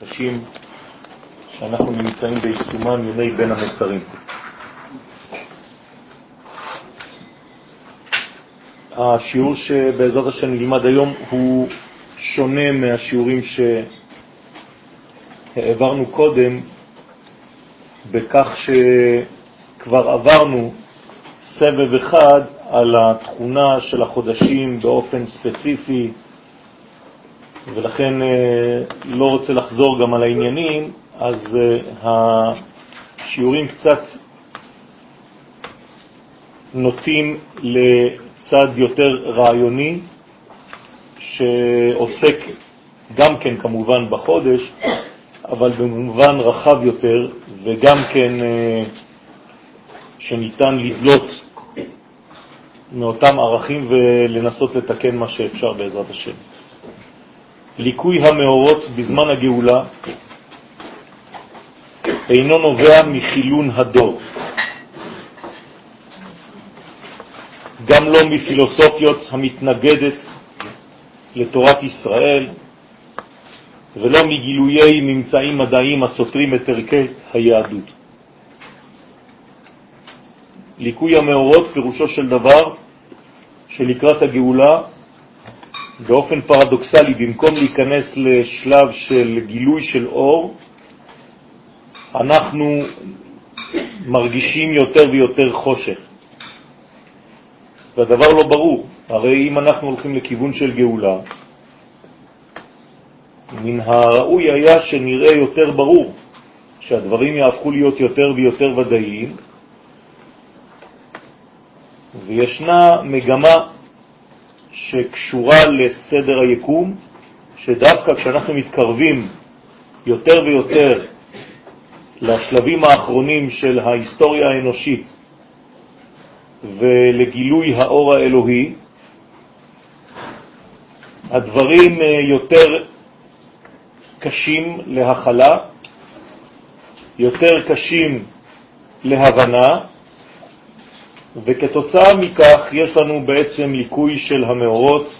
קשים שאנחנו נמצאים בעיצומם ימי בין המסרים. השיעור שבעזרת השם נלמד היום הוא שונה מהשיעורים שהעברנו קודם בכך שכבר עברנו סבב אחד על התכונה של החודשים באופן ספציפי ולכן אה, לא רוצה לחזור גם על העניינים, אז אה, השיעורים קצת נוטים לצד יותר רעיוני, שעוסק גם כן כמובן בחודש, אבל במובן רחב יותר, וגם כן אה, שניתן לדלות מאותם ערכים ולנסות לתקן מה שאפשר בעזרת השם. ליקוי המאורות בזמן הגאולה אינו נובע מחילון הדור, גם לא מפילוסופיות המתנגדת לתורת ישראל, ולא מגילויי ממצאים מדעיים הסותרים את ערכי היהדות. ליקוי המאורות פירושו של דבר שלקראת הגאולה באופן פרדוקסלי, במקום להיכנס לשלב של גילוי של אור, אנחנו מרגישים יותר ויותר חושך. והדבר לא ברור, הרי אם אנחנו הולכים לכיוון של גאולה, מן הראוי היה שנראה יותר ברור, שהדברים יהפכו להיות יותר ויותר ודאיים, וישנה מגמה שקשורה לסדר היקום, שדווקא כשאנחנו מתקרבים יותר ויותר לשלבים האחרונים של ההיסטוריה האנושית ולגילוי האור האלוהי, הדברים אה, יותר קשים להכלה, יותר קשים להבנה, וכתוצאה מכך יש לנו בעצם ליקוי של המאורות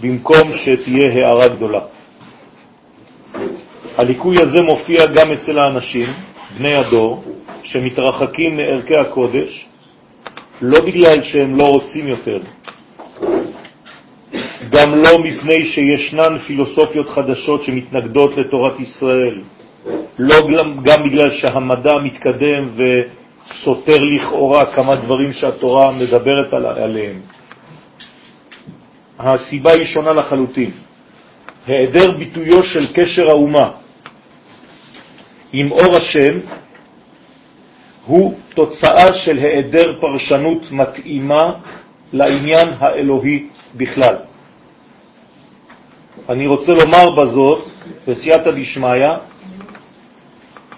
במקום שתהיה הערה גדולה. הליקוי הזה מופיע גם אצל האנשים, בני הדור, שמתרחקים מערכי הקודש, לא בגלל שהם לא רוצים יותר, גם לא מפני שישנן פילוסופיות חדשות שמתנגדות לתורת ישראל, לא גם בגלל שהמדע מתקדם ו... סותר לכאורה כמה דברים שהתורה מדברת עליהם. הסיבה היא שונה לחלוטין. היעדר ביטויו של קשר האומה עם אור השם הוא תוצאה של היעדר פרשנות מתאימה לעניין האלוהי בכלל. אני רוצה לומר בזאת, בסייעתא דשמיא,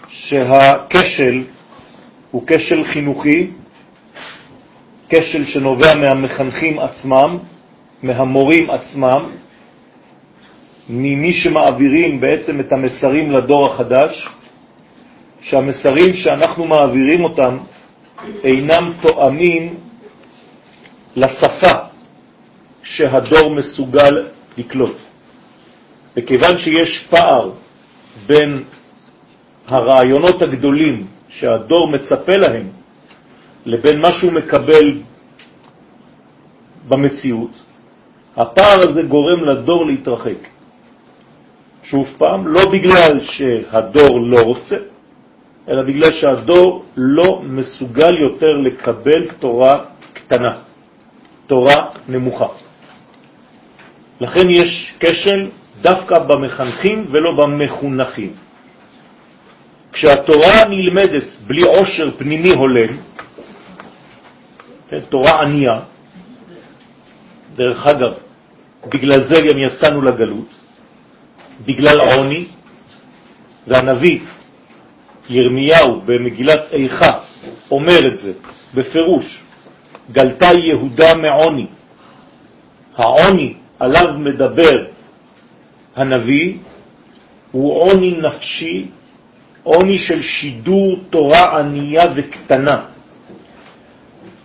שהכשל הוא כשל חינוכי, כשל שנובע מהמחנכים עצמם, מהמורים עצמם, ממי שמעבירים בעצם את המסרים לדור החדש, שהמסרים שאנחנו מעבירים אותם אינם תואמים לשפה שהדור מסוגל לקלוט. וכיוון שיש פער בין הרעיונות הגדולים שהדור מצפה להם לבין מה שהוא מקבל במציאות, הפער הזה גורם לדור להתרחק. שוב פעם, לא בגלל שהדור לא רוצה, אלא בגלל שהדור לא מסוגל יותר לקבל תורה קטנה, תורה נמוכה. לכן יש כשל דווקא במחנכים ולא במחונכים. כשהתורה נלמדת בלי עושר פנימי הולם, כן, תורה ענייה, דרך אגב, בגלל זה גם יצאנו לגלות, בגלל עוני, והנביא ירמיהו במגילת איכה אומר את זה בפירוש, גלתה יהודה מעוני. העוני עליו מדבר הנביא הוא עוני נפשי עוני של שידור תורה ענייה וקטנה,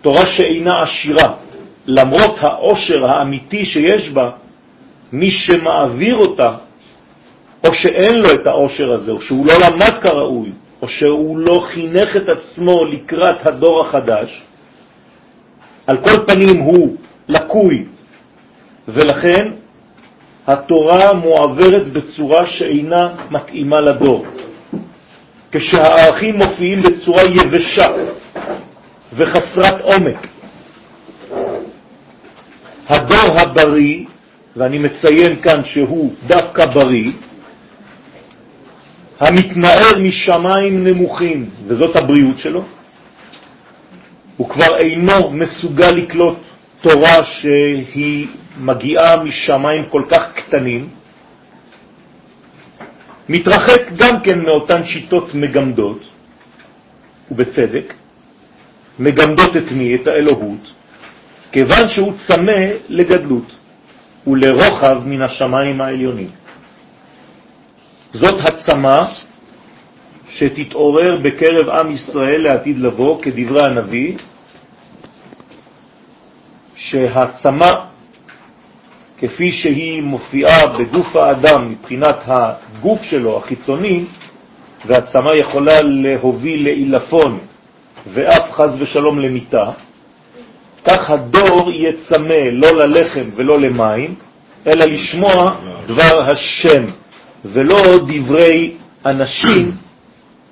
תורה שאינה עשירה, למרות העושר האמיתי שיש בה, מי שמעביר אותה או שאין לו את העושר הזה, או שהוא לא למד כראוי, או שהוא לא חינך את עצמו לקראת הדור החדש, על כל פנים הוא לקוי, ולכן התורה מועברת בצורה שאינה מתאימה לדור. כשהערכים מופיעים בצורה יבשה וחסרת עומק. הדור הבריא, ואני מציין כאן שהוא דווקא בריא, המתנער משמיים נמוכים, וזאת הבריאות שלו, הוא כבר אינו מסוגל לקלוט תורה שהיא מגיעה משמיים כל כך קטנים, מתרחק גם כן מאותן שיטות מגמדות, ובצדק, מגמדות את מי? את האלוהות, כיוון שהוא צמא לגדלות ולרוחב מן השמיים העליונים. זאת הצמה שתתעורר בקרב עם ישראל לעתיד לבוא, כדברי הנביא, שהצמה כפי שהיא מופיעה בגוף האדם מבחינת הגוף שלו, החיצוני, והצמה יכולה להוביל לאילפון ואף חז ושלום למיטה, כך הדור יהיה צמא לא ללחם ולא למים, אלא לשמוע דבר השם, ולא דברי אנשים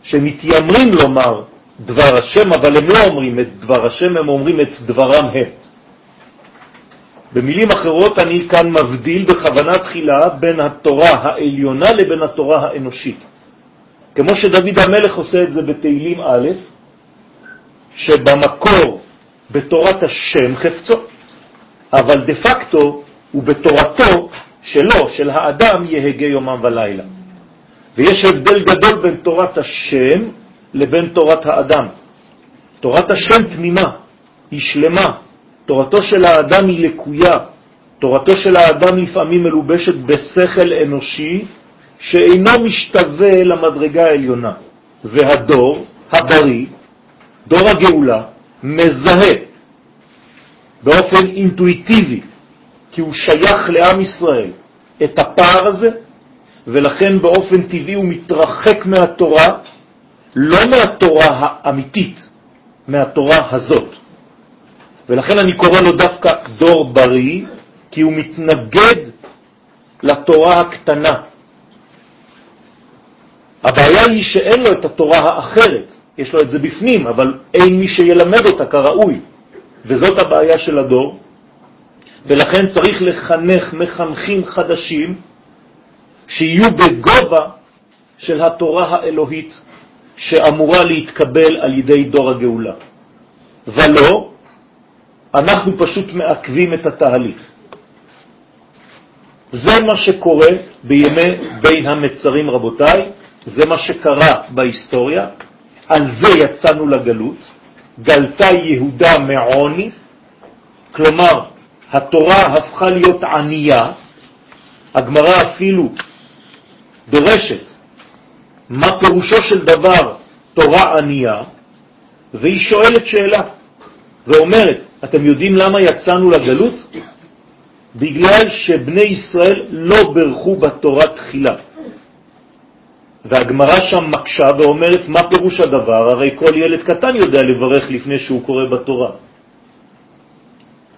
שמתיימרים לומר דבר השם, אבל הם לא אומרים את דבר השם, הם אומרים את דברם הם. במילים אחרות אני כאן מבדיל בכוונה תחילה בין התורה העליונה לבין התורה האנושית. כמו שדוד המלך עושה את זה בתהילים א', שבמקור בתורת השם חפצו, אבל דה פקטו הוא בתורתו שלו, של האדם, יהגה יומם ולילה. ויש הבדל גדול בין תורת השם לבין תורת האדם. תורת השם תמימה, היא שלמה, תורתו של האדם היא לקויה, תורתו של האדם לפעמים מלובשת בשכל אנושי שאינו משתווה למדרגה העליונה, והדור הבריא, דור הגאולה, מזהה באופן אינטואיטיבי, כי הוא שייך לעם ישראל, את הפער הזה, ולכן באופן טבעי הוא מתרחק מהתורה, לא מהתורה האמיתית, מהתורה הזאת. ולכן אני קורא לו דווקא דור בריא, כי הוא מתנגד לתורה הקטנה. הבעיה היא שאין לו את התורה האחרת, יש לו את זה בפנים, אבל אין מי שילמד אותה כראוי, וזאת הבעיה של הדור, ולכן צריך לחנך מחנכים חדשים שיהיו בגובה של התורה האלוהית שאמורה להתקבל על ידי דור הגאולה. ולא, אנחנו פשוט מעכבים את התהליך. זה מה שקורה בימי בין המצרים, רבותיי, זה מה שקרה בהיסטוריה, על זה יצאנו לגלות, גלתה יהודה מעוני, כלומר, התורה הפכה להיות ענייה, הגמרא אפילו דורשת מה פירושו של דבר תורה ענייה, והיא שואלת שאלה ואומרת, אתם יודעים למה יצאנו לגלות? בגלל שבני ישראל לא ברכו בתורה תחילה. והגמרא שם מקשה ואומרת, מה פירוש הדבר? הרי כל ילד קטן יודע לברך לפני שהוא קורא בתורה.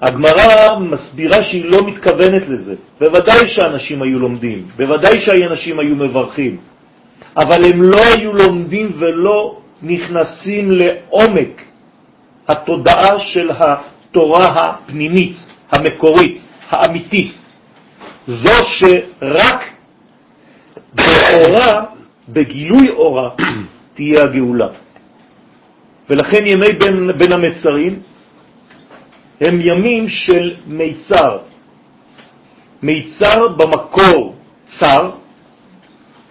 הגמרא מסבירה שהיא לא מתכוונת לזה. בוודאי שאנשים היו לומדים, בוודאי שהאנשים היו מברכים, אבל הם לא היו לומדים ולא נכנסים לעומק התודעה של התורה הפנימית, המקורית, האמיתית, זו שרק באורה, בגילוי אורה, תהיה הגאולה. ולכן ימי בין, בין המצרים הם ימים של מיצר. מיצר במקור צר,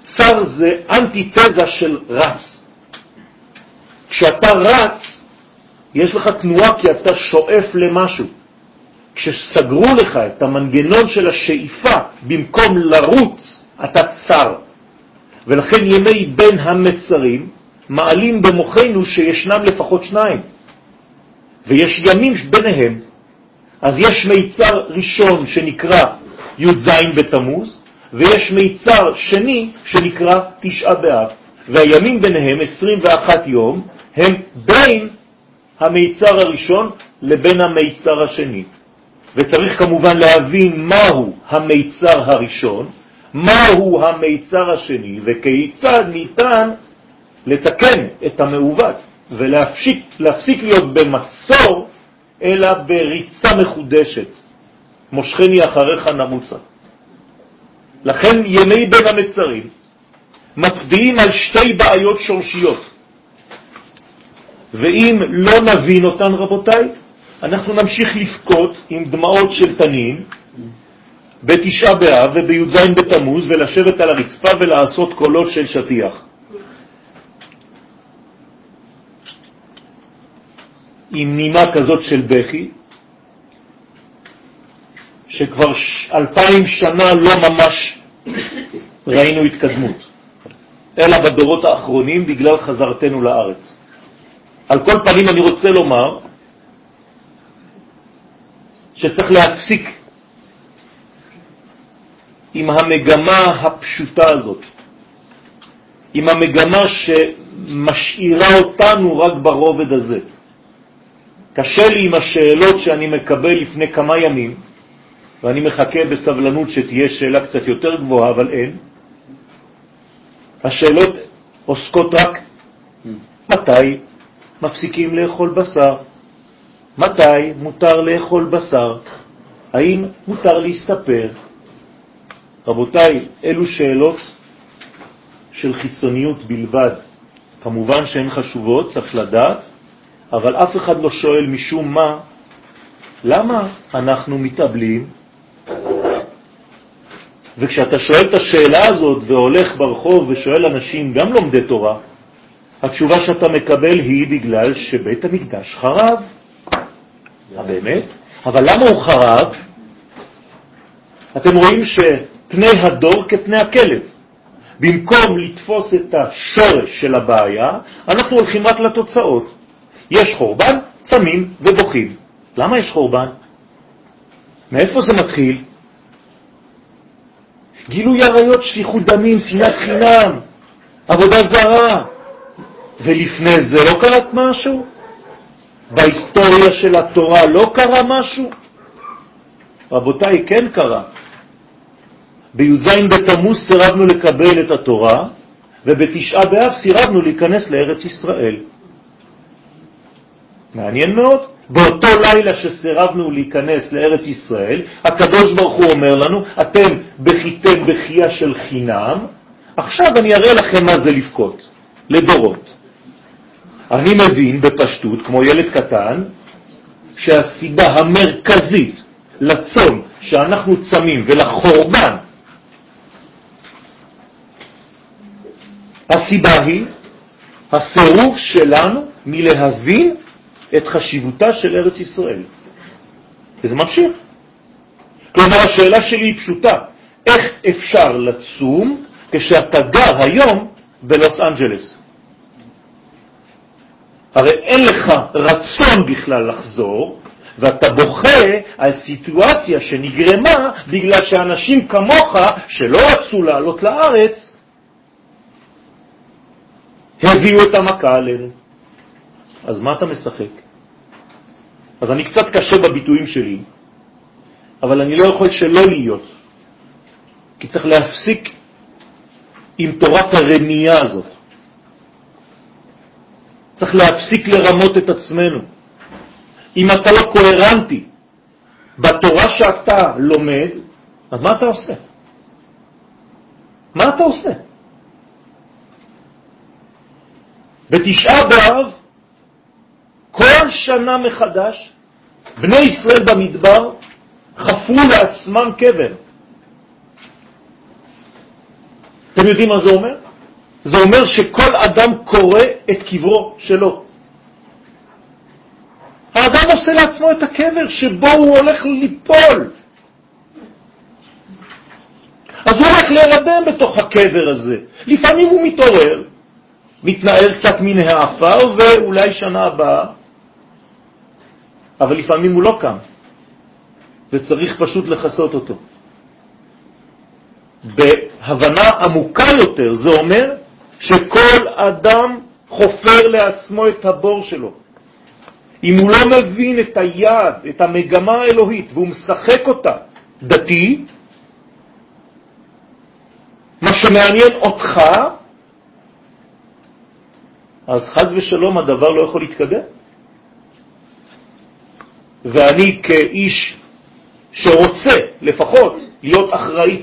צר זה אנטיתזה של רץ. כשאתה רץ, יש לך תנועה כי אתה שואף למשהו. כשסגרו לך את המנגנון של השאיפה, במקום לרוץ, אתה צר. ולכן ימי בין המצרים מעלים במוחנו שישנם לפחות שניים, ויש ימים ביניהם. אז יש מיצר ראשון שנקרא י"ז בתמוז, ויש מיצר שני שנקרא תשעה באב, והימים ביניהם 21 יום הם בין המיצר הראשון לבין המיצר השני. וצריך כמובן להבין מהו המיצר הראשון, מהו המיצר השני, וכיצד ניתן לתקן את המעוות ולהפסיק להיות במצור, אלא בריצה מחודשת. מושכני אחריך נמוצה. לכן ימי בין המצרים מצביעים על שתי בעיות שורשיות. ואם לא נבין אותן, רבותיי, אנחנו נמשיך לבכות עם דמעות של תנין בתשעה באב ובי"ז בתמוז ולשבת על הרצפה ולעשות קולות של שטיח. עם נימה כזאת של בכי, שכבר אלפיים שנה לא ממש ראינו התקדמות, אלא בדורות האחרונים בגלל חזרתנו לארץ. על כל פנים אני רוצה לומר שצריך להפסיק עם המגמה הפשוטה הזאת, עם המגמה שמשאירה אותנו רק ברובד הזה. קשה לי עם השאלות שאני מקבל לפני כמה ימים, ואני מחכה בסבלנות שתהיה שאלה קצת יותר גבוהה, אבל אין. השאלות עוסקות רק מתי מפסיקים לאכול בשר, מתי מותר לאכול בשר, האם מותר להסתפר. רבותיי, אלו שאלות של חיצוניות בלבד. כמובן שהן חשובות, צריך לדעת, אבל אף אחד לא שואל משום מה, למה אנחנו מתאבלים? וכשאתה שואל את השאלה הזאת והולך ברחוב ושואל אנשים, גם לומדי תורה, התשובה שאתה מקבל היא בגלל שבית המקדש חרב. מה באמת? אבל למה הוא חרב? אתם רואים שפני הדור כפני הכלב. במקום לתפוס את השורש של הבעיה, אנחנו הולכים רק לתוצאות. יש חורבן, צמים ובוכים. למה יש חורבן? מאיפה זה מתחיל? גילוי עריות, שליחות דמים, שנאת חינם, עבודה זרה. ולפני זה לא קרה משהו? בהיסטוריה של התורה לא קרה משהו? רבותיי, כן קרה. בי"ז בתמוז סירבנו לקבל את התורה, ובתשעה באב סירבנו להיכנס לארץ ישראל. מעניין מאוד. באותו לילה שסירבנו להיכנס לארץ ישראל, הקדוש ברוך הוא אומר לנו, אתם בכיתם בכייה של חינם, עכשיו אני אראה לכם מה זה לבכות, לדורות. אני מבין בפשטות, כמו ילד קטן, שהסיבה המרכזית לצום שאנחנו צמים ולחורבן, הסיבה היא הסירוב שלנו מלהבין את חשיבותה של ארץ ישראל. וזה ממשיך. כלומר, השאלה שלי היא פשוטה, איך אפשר לצום כשאתה גר היום בלוס אנג'לס? הרי אין לך רצון בכלל לחזור, ואתה בוכה על סיטואציה שנגרמה בגלל שאנשים כמוך, שלא רצו לעלות לארץ, הביאו את המכה עלינו. אז מה אתה משחק? אז אני קצת קשה בביטויים שלי, אבל אני לא יכול שלא להיות, כי צריך להפסיק עם תורת הרמייה הזאת. צריך להפסיק לרמות את עצמנו. אם אתה לא קוהרנטי בתורה שאתה לומד, אז מה אתה עושה? מה אתה עושה? בתשעה באב כל שנה מחדש בני ישראל במדבר חפרו לעצמם קבר. אתם יודעים מה זה אומר? זה אומר שכל אדם קורא את קברו שלו. האדם עושה לעצמו את הקבר שבו הוא הולך ליפול. אז הוא הולך להירדם בתוך הקבר הזה. לפעמים הוא מתעורר, מתנער קצת מן העפר, ואולי שנה הבאה אבל לפעמים הוא לא קם, וצריך פשוט לחסות אותו. בהבנה עמוקה יותר, זה אומר שכל אדם חופר לעצמו את הבור שלו. אם הוא לא מבין את היעד, את המגמה האלוהית, והוא משחק אותה דתי, מה שמעניין אותך, אז חז ושלום הדבר לא יכול להתקדם. ואני כאיש שרוצה לפחות להיות אחראי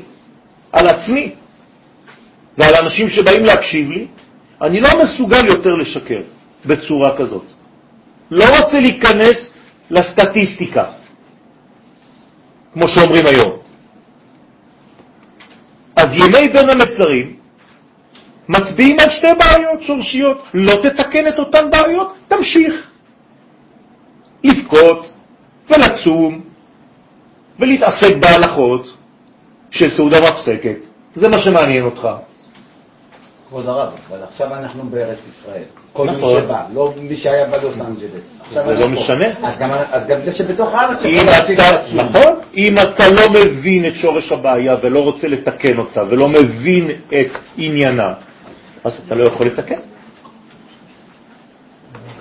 על עצמי ועל אנשים שבאים להקשיב לי, אני לא מסוגל יותר לשקר בצורה כזאת. לא רוצה להיכנס לסטטיסטיקה, כמו שאומרים היום. אז ימי בין המצרים מצביעים על שתי בעיות שורשיות. לא תתקן את אותן בעיות, תמשיך לבכות ולצום ולהתעסק בהלכות של סעודה מפסקת. זה מה שמעניין אותך. כבוד הרב, אבל עכשיו אנחנו בארץ ישראל. כל מי נכון. שבא, לא מי שהיה בלוס אנג'לס. זה לא משנה. אז גם זה שבתוך הארץ נכון. אם אתה לא מבין את שורש הבעיה ולא רוצה לתקן אותה ולא מבין את עניינה, אז אתה לא יכול לתקן.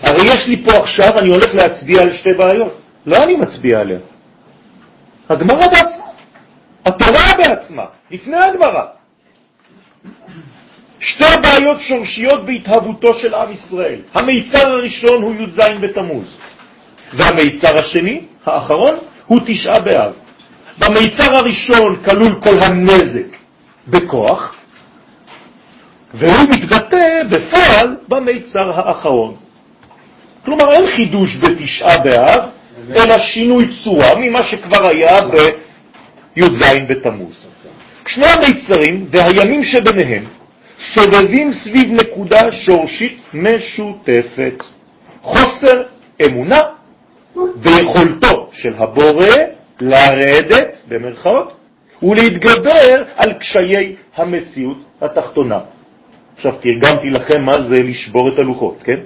הרי יש לי פה עכשיו, אני הולך להצביע על שתי בעיות. לא אני מצביע עליה. הגמרא בעצמה. התורה בעצמה, לפני הגמרא. שתי בעיות שורשיות בהתהוותו של עם ישראל. המיצר הראשון הוא י"ז בתמוז, והמיצר השני, האחרון, הוא תשעה באב. במיצר הראשון כלול כל הנזק בכוח, והוא מתבטא בפועל במיצר האחרון. כלומר, אין חידוש בתשעה באב, אלא שינוי צורה ממה שכבר היה בי"ז בתמוז. שני המיצרים והימים שביניהם סובבים סביב נקודה שורשית משותפת, חוסר אמונה ביכולתו של הבורא לרדת, במרכאות, ולהתגבר על קשיי המציאות התחתונה. עכשיו תרגמתי לכם מה זה לשבור את הלוחות, כן?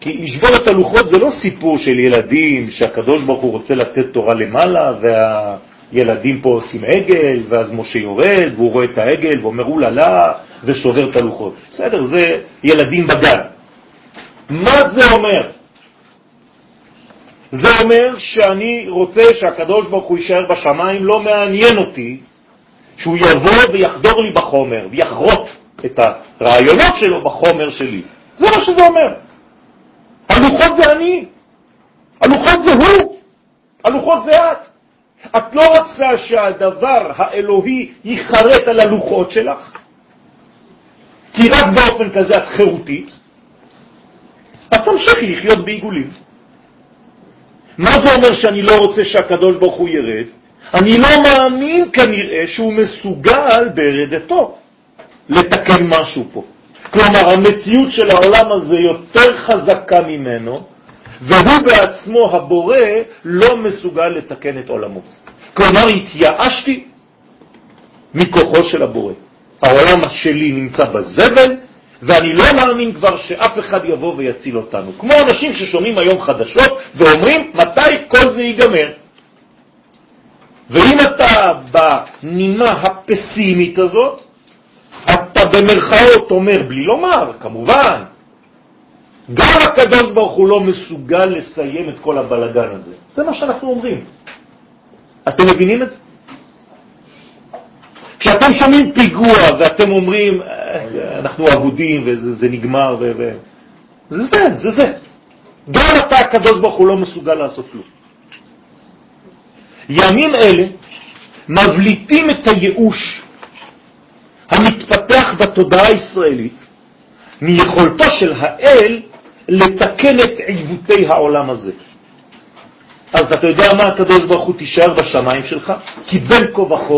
כי לשבור את הלוחות זה לא סיפור של ילדים שהקדוש ברוך הוא רוצה לתת תורה למעלה וה... ילדים פה עושים עגל, ואז משה יורד, והוא רואה את העגל ואומר אוללה, ושובר את הלוחות. בסדר, זה ילדים בגן. מה זה אומר? זה אומר שאני רוצה שהקדוש ברוך הוא יישאר בשמיים, לא מעניין אותי שהוא יבוא ויחדור לי בחומר, ויחרוט את הרעיונות שלו בחומר שלי. זה מה שזה אומר. הלוחות זה אני, הלוחות זה הוא, הלוחות זה את. את לא רוצה שהדבר האלוהי ייחרט על הלוחות שלך, כי רק באופן כזה את חירותית, אז תמשיכי לחיות בעיגולים. מה זה אומר שאני לא רוצה שהקדוש ברוך הוא ירד? אני לא מאמין כנראה שהוא מסוגל ברדתו לתקן משהו פה. כלומר, המציאות של העולם הזה יותר חזקה ממנו, והוא בעצמו, הבורא, לא מסוגל לתקן את עולמו. כלומר, התייאשתי מכוחו של הבורא. העולם שלי נמצא בזבל, ואני לא מאמין כבר שאף אחד יבוא ויציל אותנו. כמו אנשים ששומעים היום חדשות ואומרים, מתי כל זה ייגמר? ואם אתה בנימה הפסימית הזאת, אתה במרכאות אומר, בלי לומר, כמובן, גם הקדוש ברוך הוא לא מסוגל לסיים את כל הבלגן הזה. זה מה שאנחנו אומרים. אתם מבינים את זה? כשאתם שומעים פיגוע ואתם אומרים, אה, אנחנו אבודים וזה נגמר, ו... ו... זה זה, זה זה. גם אתה, הקדוש ברוך הוא, לא מסוגל לעשות כלום. ימים אלה מבליטים את הייאוש המתפתח בתודעה הישראלית מיכולתו של האל לתקן את עיוותי העולם הזה. אז אתה יודע מה הקדוש ברוך הוא תישאר בשמיים שלך? כי בין כה וכה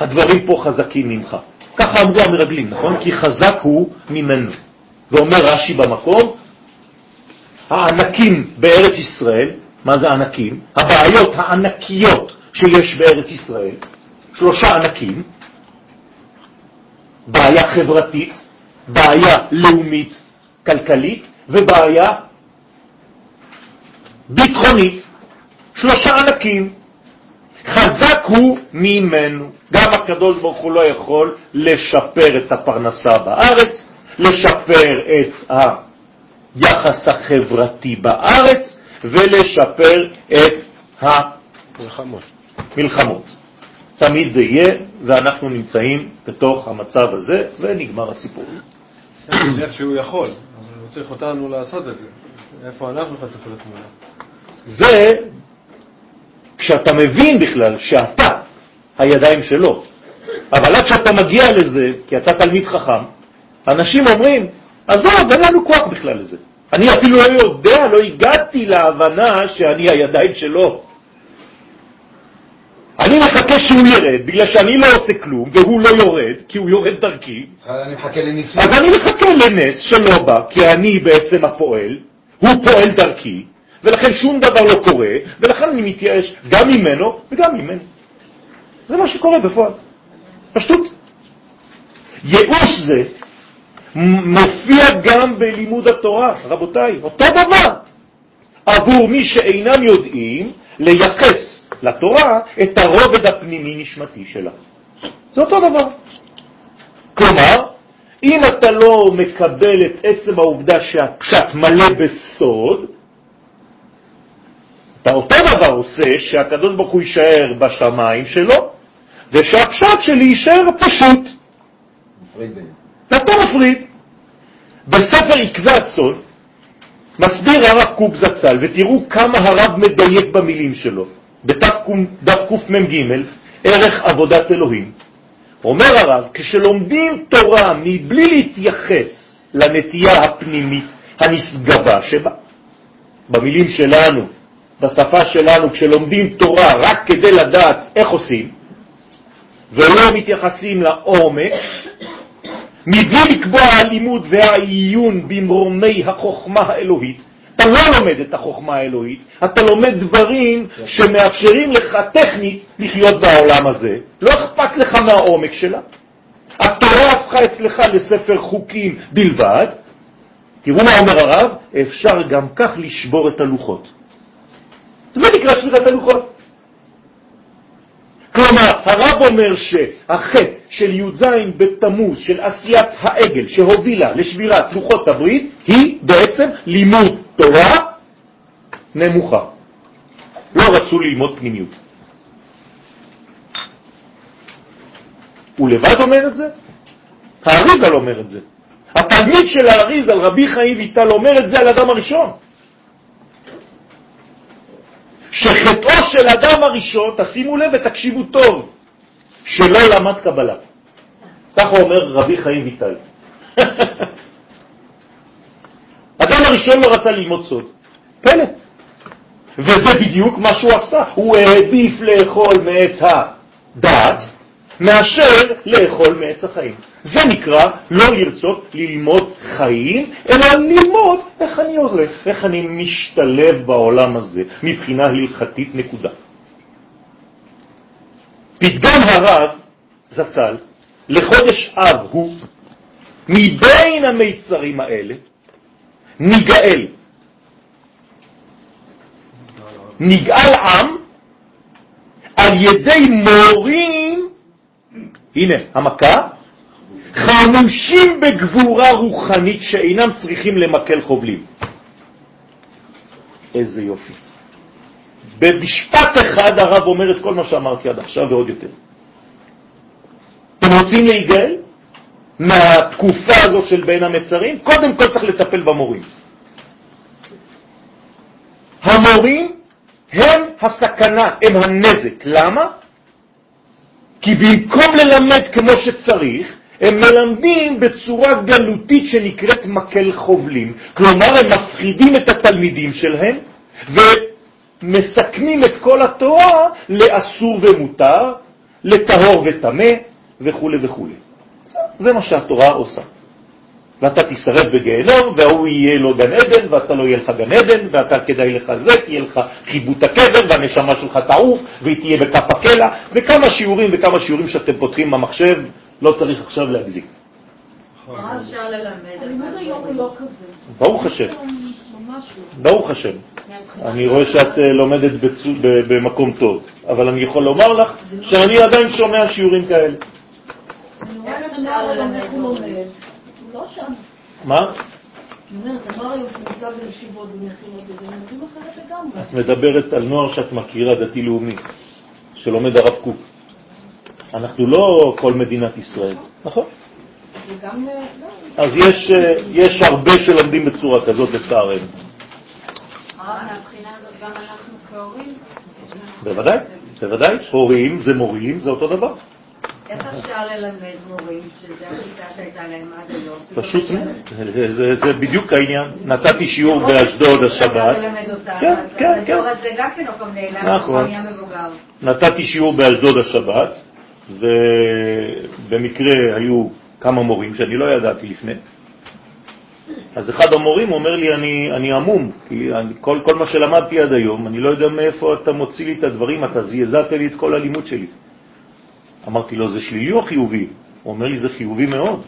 הדברים פה חזקים ממך. ככה אמרו המרגלים, נכון? כי חזק הוא ממנו. ואומר רש"י במקום, הענקים בארץ ישראל, מה זה ענקים? הבעיות הענקיות שיש בארץ ישראל, שלושה ענקים, בעיה חברתית, בעיה לאומית, כלכלית, ובעיה ביטחונית, שלושה ענקים. חזק הוא ממנו. גם הקדוש ברוך הוא לא יכול לשפר את הפרנסה בארץ, לשפר את היחס החברתי בארץ ולשפר את המלחמות. תמיד זה יהיה, ואנחנו נמצאים בתוך המצב הזה, ונגמר הסיפור. אני שהוא יכול, צריך אותנו לעשות את זה. איפה אנחנו נכנסים לתמונה? זה כשאתה מבין בכלל שאתה הידיים שלו. אבל עד שאתה מגיע לזה, כי אתה תלמיד חכם, אנשים אומרים, עזוב, אין לנו כוח בכלל לזה. אני אפילו לא יודע, לא הגעתי להבנה שאני הידיים שלו. מחכה שהוא ירד, בגלל שאני לא עושה כלום, והוא לא יורד, כי הוא יורד דרכי. אני מחכה לניסים. אז אני מחכה לנס שלא בא, כי אני בעצם הפועל, הוא פועל דרכי, ולכן שום דבר לא קורה, ולכן אני מתייאש גם ממנו וגם ממני. זה מה שקורה בפועל. פשטות. ייאוש זה מופיע גם בלימוד התורה, רבותיי, אותו דבר. עבור מי שאינם יודעים לייחס לתורה את הרובד הפנימי-נשמתי שלה. זה אותו דבר. כלומר, אם אתה לא מקבל את עצם העובדה שהפשט מלא בסוד, אתה אותו דבר עושה שהקדוש ברוך הוא יישאר בשמיים שלו, ושהפשט שלי יישאר פשוט. אתה מפריד. בספר עקבי הצאן מסביר הרב קוק זצ"ל, ותראו כמה הרב מדייק במילים שלו, בדף קמ"ג, ערך עבודת אלוהים. אומר הרב, כשלומדים תורה מבלי להתייחס לנטייה הפנימית הנשגבה שבה, במילים שלנו, בשפה שלנו, כשלומדים תורה רק כדי לדעת איך עושים, ולא מתייחסים לעומק, מבלי לקבוע הלימוד והעיון במרומי החוכמה האלוהית, אתה לא לומד את החוכמה האלוהית, אתה לומד דברים שמאפשרים לך טכנית לחיות בעולם הזה, לא אכפת לך מהעומק שלה. התורה הפכה אצלך לספר חוקים בלבד. תראו מה אומר הרב, אפשר גם כך לשבור את הלוחות. זה נקרא שבירת הלוחות. כלומר, הרב אומר שהחטא של י"ז בתמוז, של עשיית העגל שהובילה לשבירת לוחות הברית, היא בעצם לימוד תורה נמוכה. לא רצו ללמוד פנימיות. הוא לבד אומר את זה? האריזל אומר את זה. התלמיד של האריזל, רבי חיים ויטל, אומר את זה על אדם הראשון. שחטאו של אדם הראשון, תשימו לב ותקשיבו טוב, שלא למד קבלה. ככה אומר רבי חיים ויטל. אדם הראשון לא רצה ללמוד סוד. פלא. וזה בדיוק מה שהוא עשה. הוא העדיף לאכול מעץ הדעת מאשר לאכול מעץ החיים. זה נקרא לא לרצות ללמוד חיים, אלא ללמוד איך אני הולך, איך אני משתלב בעולם הזה, מבחינה הלכתית נקודה. פתגם הרב זצ"ל לחודש אב הוא מבין המיצרים האלה נגאל. נגאל עם על ידי מורים, הנה המכה, חמושים בגבורה רוחנית שאינם צריכים למקל חובלים. איזה יופי. במשפט אחד הרב אומר את כל מה שאמרתי עד עכשיו ועוד יותר. אתם רוצים להיגאל מהתקופה הזאת של בין המצרים? קודם כל צריך לטפל במורים. המורים הם הסכנה, הם הנזק. למה? כי במקום ללמד כמו שצריך, הם מלמדים בצורה גלותית שנקראת מקל חובלים. כלומר, הם מפחידים את התלמידים שלהם ומסכמים את כל התורה לאסור ומותר, לטהור וטמא וכו' וכו'. זה מה שהתורה עושה. ואתה תישרף בגיהנום, והוא יהיה לו גן עדן, ואתה לא יהיה לך גן עדן, ואתה כדאי לך זה, תהיה לך חיבוט הקבר, והנשמה שלך תעוף, והיא תהיה בכף הקלע, וכמה שיעורים וכמה שיעורים שאתם פותחים במחשב, לא צריך עכשיו להגזיק. מה אפשר ללמד? הלימוד היום הוא לא כזה. ברוך השם. ברוך השם. אני רואה שאת אה, לומדת במקום טוב, אבל אני יכול לומר לך שאני עדיין שומע שיעורים כאלה. מה? את מדברת על נוער שאת מכירה, דתי-לאומי, שלומד הרב קוק. אנחנו לא כל מדינת ישראל, נכון? אה, לא. אז יש, אה, יש הרבה שלומדים בצורה כזאת לצערנו. בוודאי, בוודאי. הורים זה מורים, זה אותו דבר. איך אפשר ללמד מורים שזו השיטה שהייתה להם עד היום? פשוט, זה בדיוק העניין. נתתי שיעור באשדוד השבת. כן, כן, כן. זה גם כן עוד פעם נעלם, נכון. נתתי שיעור באשדוד השבת, ובמקרה היו כמה מורים שאני לא ידעתי לפני. אז אחד המורים אומר לי, אני, אני עמום, כי אני, כל, כל מה שלמדתי עד היום, אני לא יודע מאיפה אתה מוציא לי את הדברים, אתה זיעזעת לי את כל הלימוד שלי. אמרתי לו, זה שלילי או חיובי? הוא אומר לי, זה חיובי מאוד.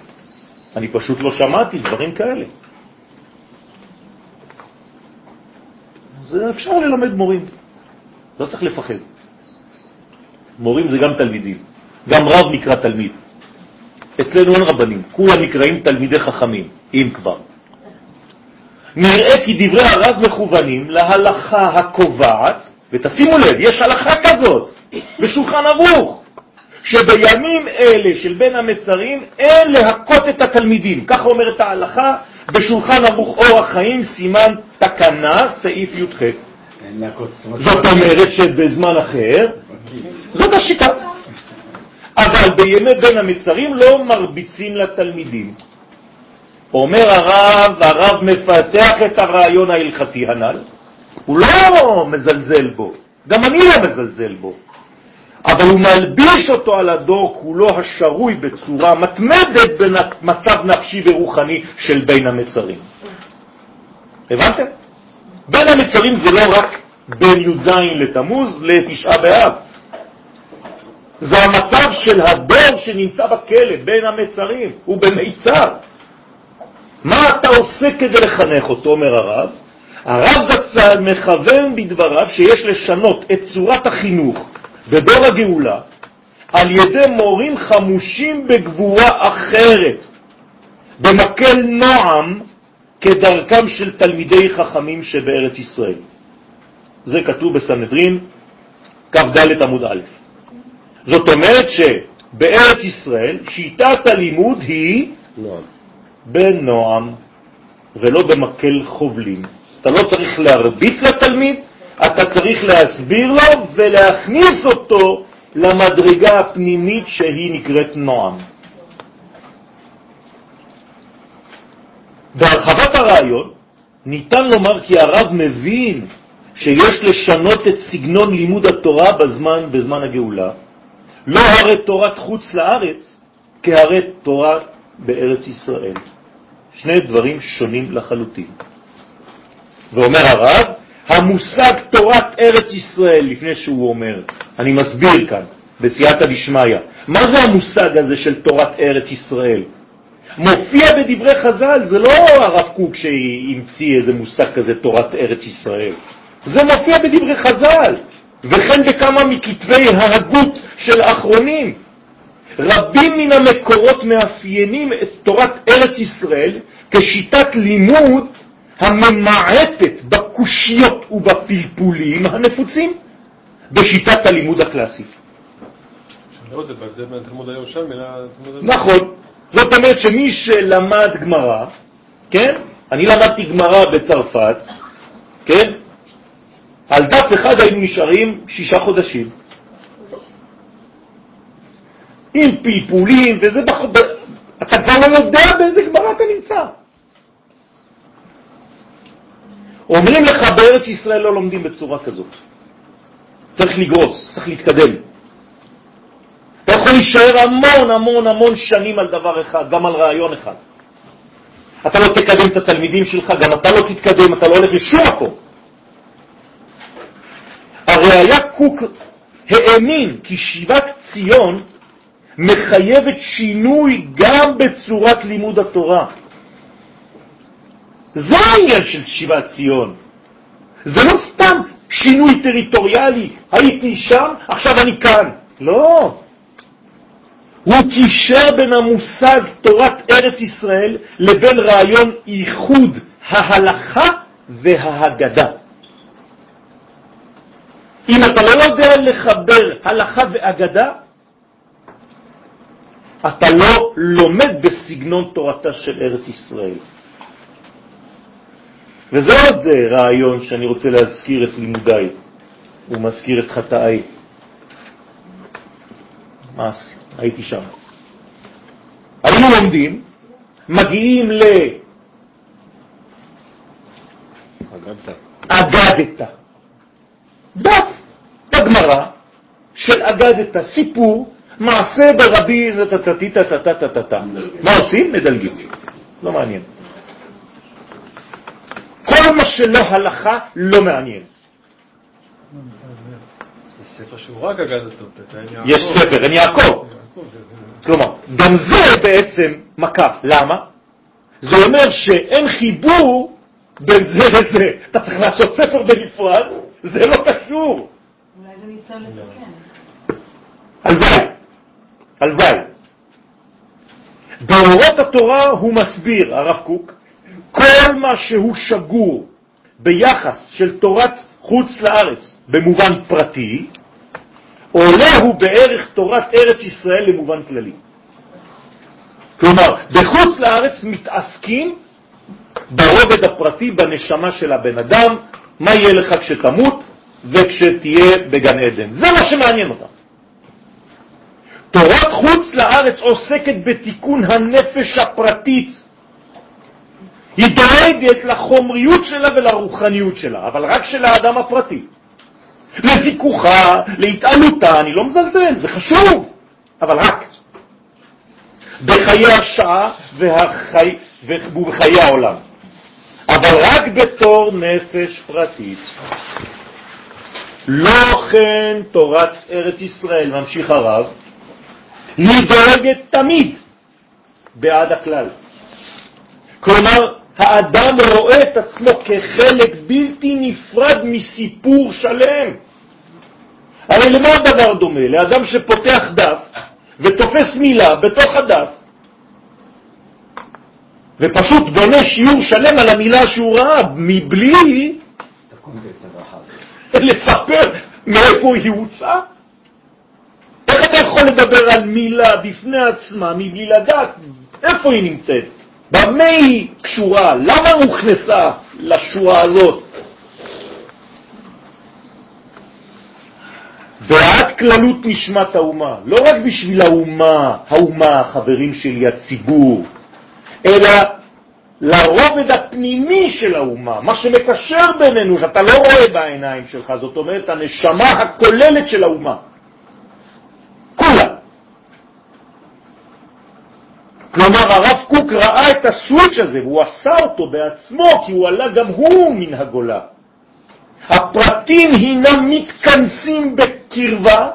אני פשוט לא שמעתי דברים כאלה. אז אפשר ללמד מורים, לא צריך לפחד. מורים זה גם תלמידים, גם רב נקרא תלמיד. אצלנו אין רבנים, כולם נקראים תלמידי חכמים, אם כבר. נראה כי דברי הרב מכוונים להלכה הקובעת, ותשימו לב, יש הלכה כזאת בשולחן ערוך, שבימים אלה של בין המצרים אין להכות את התלמידים. ככה אומרת ההלכה בשולחן ערוך אור החיים, סימן תקנה, סעיף י"ח. זאת אומרת שבזמן אחר, זאת השיטה. אבל בימי בין המצרים לא מרביצים לתלמידים. אומר הרב, הרב מפתח את הרעיון ההלכתי הנ"ל, הוא לא מזלזל בו, גם אני לא מזלזל בו, אבל הוא מלביש אותו על הדור כולו השרוי בצורה מתמדת במצב נפשי ורוחני של בין המצרים. הבנתם? בין המצרים זה לא רק בין י"ז לתמוז לתשעה באב. זה המצב של הדור שנמצא בכלא, בין המצרים, הוא במיצר. מה אתה עושה כדי לחנך אותו, אומר הרב? הרב זצ"ל מכוון בדבריו שיש לשנות את צורת החינוך בדור הגאולה על ידי מורים חמושים בגבורה אחרת, במקל נועם כדרכם של תלמידי חכמים שבארץ ישראל. זה כתוב בסנהדרין כ"ד עמוד א'. זאת אומרת שבארץ ישראל שיטת הלימוד היא נועם. בנועם ולא במקל חובלים. אתה לא צריך להרביץ לתלמיד, אתה צריך להסביר לו ולהכניס אותו למדרגה הפנימית שהיא נקראת נועם. בהרחבת הרעיון ניתן לומר כי הרב מבין שיש לשנות את סגנון לימוד התורה בזמן, בזמן הגאולה, לא הרי תורת חוץ לארץ כהרי תורה בארץ ישראל. שני דברים שונים לחלוטין. ואומר הרב, המושג תורת ארץ ישראל, לפני שהוא אומר, אני מסביר כאן, בסייעתא דשמיא, מה זה המושג הזה של תורת ארץ ישראל? מופיע בדברי חז"ל, זה לא הרב קוק שהמציא איזה מושג כזה, תורת ארץ ישראל. זה מופיע בדברי חז"ל, וכן בכמה מכתבי ההגות של האחרונים. רבים מן המקורות מאפיינים את תורת ארץ ישראל כשיטת לימוד הממעטת בקושיות ובפלפולים הנפוצים בשיטת הלימוד הקלאסית. נכון. זאת אומרת שמי שלמד גמרא, כן? אני למדתי גמרא בצרפת, כן? על דף אחד היינו נשארים שישה חודשים. עם פלפולים, וזה. אתה כבר לא יודע באיזה גמרא אתה נמצא. אומרים לך, בארץ ישראל לא לומדים בצורה כזאת. צריך לגרוס, צריך להתקדם. אתה יכול להישאר המון המון המון שנים על דבר אחד, גם על רעיון אחד. אתה לא תקדם את התלמידים שלך, גם אתה לא תתקדם, אתה לא הולך לשום מקום. הרי היה קוק האמין כי שיבת ציון מחייבת שינוי גם בצורת לימוד התורה. זה העניין של שיבת ציון. זה לא סתם שינוי טריטוריאלי, הייתי שם, עכשיו אני כאן. לא. הוא קישר בין המושג תורת ארץ ישראל לבין רעיון ייחוד ההלכה וההגדה. אם אתה לא יודע לחבר הלכה ואגדה, אתה לא לומד בסגנון תורתה של ארץ ישראל. וזה עוד אה, רעיון שאני רוצה להזכיר את לימודיי, הוא מזכיר את חטאי. מה הייתי שם. היינו לומדים, מגיעים ל... אגדת. דף בגמרא של אגדת, סיפור, מעשה ברבי. מה עושים? מדלגים. לא מעניין. כל מה שלא הלכה לא מעניין. יש ספר שהוא רק אגדתות. יש ספר, אין יעקב. כלומר, גם זה בעצם מכה. למה? זה אומר שאין חיבור בין זה לזה. אתה צריך לעשות ספר בנפרד, זה לא קשור. אולי זה ניסיון לתקן. הלוואי, הלוואי. באורות התורה הוא מסביר, הרב קוק, כל מה שהוא שגור ביחס של תורת חוץ לארץ במובן פרטי, עולה הוא בערך תורת ארץ ישראל למובן כללי. כלומר, בחוץ לארץ מתעסקים ברובד הפרטי, בנשמה של הבן אדם, מה יהיה לך כשתמות וכשתהיה בגן עדן. זה מה שמעניין אותם. תורת חוץ לארץ עוסקת בתיקון הנפש הפרטית. היא דואגת לחומריות שלה ולרוחניות שלה, אבל רק של האדם הפרטי. לזיכוכה, להתעלותה, אני לא מזלזל, זה חשוב, אבל רק. בחיי השעה והחי... ובחיי העולם. אבל רק בתור נפש פרטית. לא כן תורת ארץ ישראל, ממשיך הרב, היא דואגת תמיד בעד הכלל. כלומר, האדם רואה את עצמו כחלק בלתי נפרד מסיפור שלם. הרי למה הדבר דומה? לאדם שפותח דף ותופס מילה בתוך הדף ופשוט בונה שיעור שלם על המילה שהוא ראה, מבלי לספר מאיפה היא הוצאה. איך אתה יכול לדבר על מילה בפני עצמה מבלי לדעת איפה היא נמצאת? במה היא קשורה? למה הוכנסה לשורה הזאת? ועד כללות נשמת האומה, לא רק בשביל האומה, האומה, החברים שלי, הציבור, אלא לרובד הפנימי של האומה, מה שמקשר בינינו, שאתה לא רואה בעיניים שלך, זאת אומרת, הנשמה הכוללת של האומה. כולה. כלומר, הרב את הסוויץ' הזה, והוא עשה אותו בעצמו, כי הוא עלה גם הוא מן הגולה. הפרטים הינם מתכנסים בקרבה,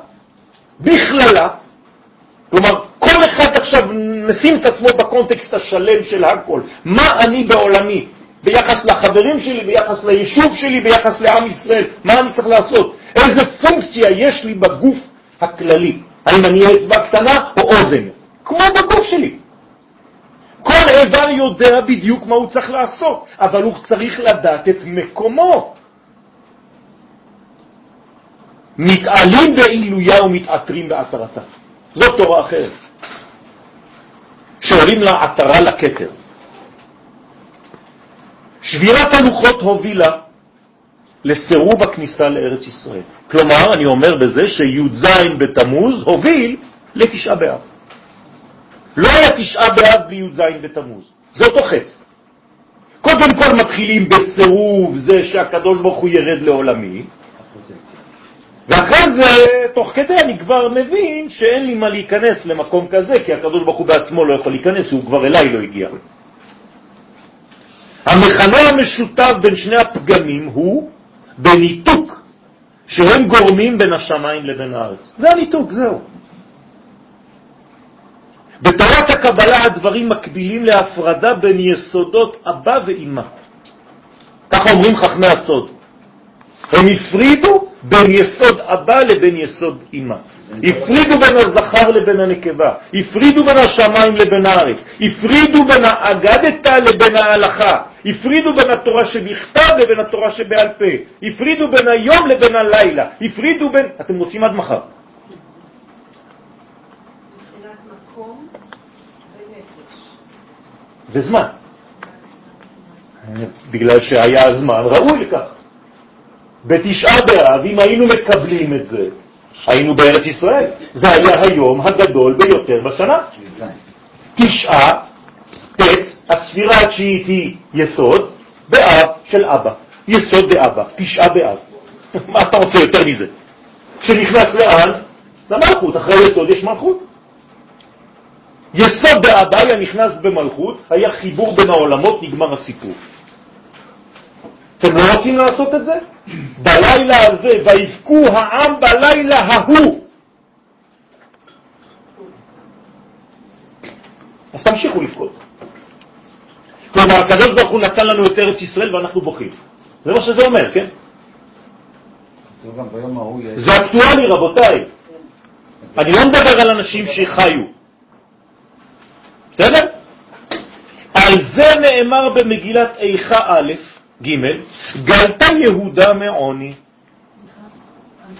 בכללה, כלומר, כל אחד עכשיו נשים את עצמו בקונטקסט השלם של הכל. מה אני בעולמי? ביחס לחברים שלי, ביחס ליישוב שלי, ביחס לעם ישראל. מה אני צריך לעשות? איזה פונקציה יש לי בגוף הכללי? האם אני אצבע קטנה או אוזן? כמו בגוף שלי. כל איבר יודע בדיוק מה הוא צריך לעשות, אבל הוא צריך לדעת את מקומו. מתעלים בעילויה ומתעטרים בעטרתה. זאת תורה אחרת. שעולים לה עטרה לכתר. שבירת הלוחות הובילה לסירוב הכניסה לארץ ישראל. כלומר, אני אומר בזה שי"ז בתמוז הוביל לתשעה באב. לא היה תשעה באב בלי י"ז בתמוז. זה אותו חטא. קודם כל מתחילים בסירוב זה שהקדוש ברוך הוא ירד לעולמי, ואחרי זה, תוך כדי אני כבר מבין שאין לי מה להיכנס למקום כזה, כי הקדוש ברוך הוא בעצמו לא יכול להיכנס, הוא כבר אליי לא הגיע. המכנה המשותף בין שני הפגמים הוא בניתוק שהם גורמים בין השמיים לבין הארץ. זה הניתוק, זהו. בתורת הקבלה הדברים מקבילים להפרדה בין יסודות אבא ואימא. ככה אומרים חכמי הסוד. הם הפרידו בין יסוד אבא לבין יסוד אמא. הפרידו בין הזכר לבין הנקבה, הפרידו בין השמיים לבין הארץ, הפרידו בין האגדתה לבין ההלכה, הפרידו בין התורה שבכתב לבין התורה שבעל פה, הפרידו בין היום לבין הלילה, הפרידו בין... אתם רוצים עד מחר. וזמן. בגלל שהיה זמן ראוי לכך. בתשעה באב, אם היינו מקבלים את זה, היינו בארץ ישראל. זה היה היום הגדול ביותר בשנה. תשעה, ט', הספירה התשיעית היא יסוד, באב של אבא. יסוד באבא, תשעה באב. מה אתה רוצה יותר מזה? שנכנס לאן? למלכות, אחרי יסוד יש מלכות. יסוד באבא היה נכנס במלכות, היה חיבור בין העולמות, נגמר הסיפור. אתם לא רוצים לעשות את זה? בלילה הזה, ויבכו העם בלילה ההוא. אז תמשיכו לבכות. כלומר, הקדוש ברוך הוא נתן לנו את ארץ ישראל ואנחנו בוכים. זה מה שזה אומר, כן? זה אקטואלי, רבותיי. אני לא מדבר על אנשים שחיו. בסדר? על זה נאמר במגילת איכה א', ג', גלתה יהודה מעוני.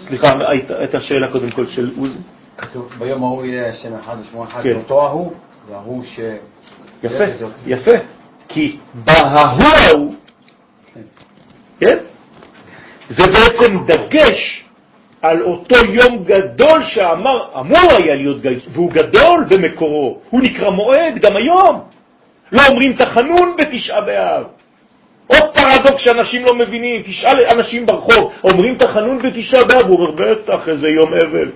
סליחה, הייתה שאלה קודם כל של עוז. כתוב, ביום ההוא יהיה השם אחד ושמו אחד, כן. אותו ההוא, וההוא ש... יפה, יפה. כי בההוא ההוא, כן? זה בעצם דגש על אותו יום גדול שאמר, אמור היה להיות גדול, והוא גדול במקורו, הוא נקרא מועד גם היום. לא אומרים תחנון בתשעה באב. עוד פרדוקס שאנשים לא מבינים, תשאל אנשים ברחוב, אומרים תחנון בתשעה באב, הוא אומר בטח איזה יום אבל.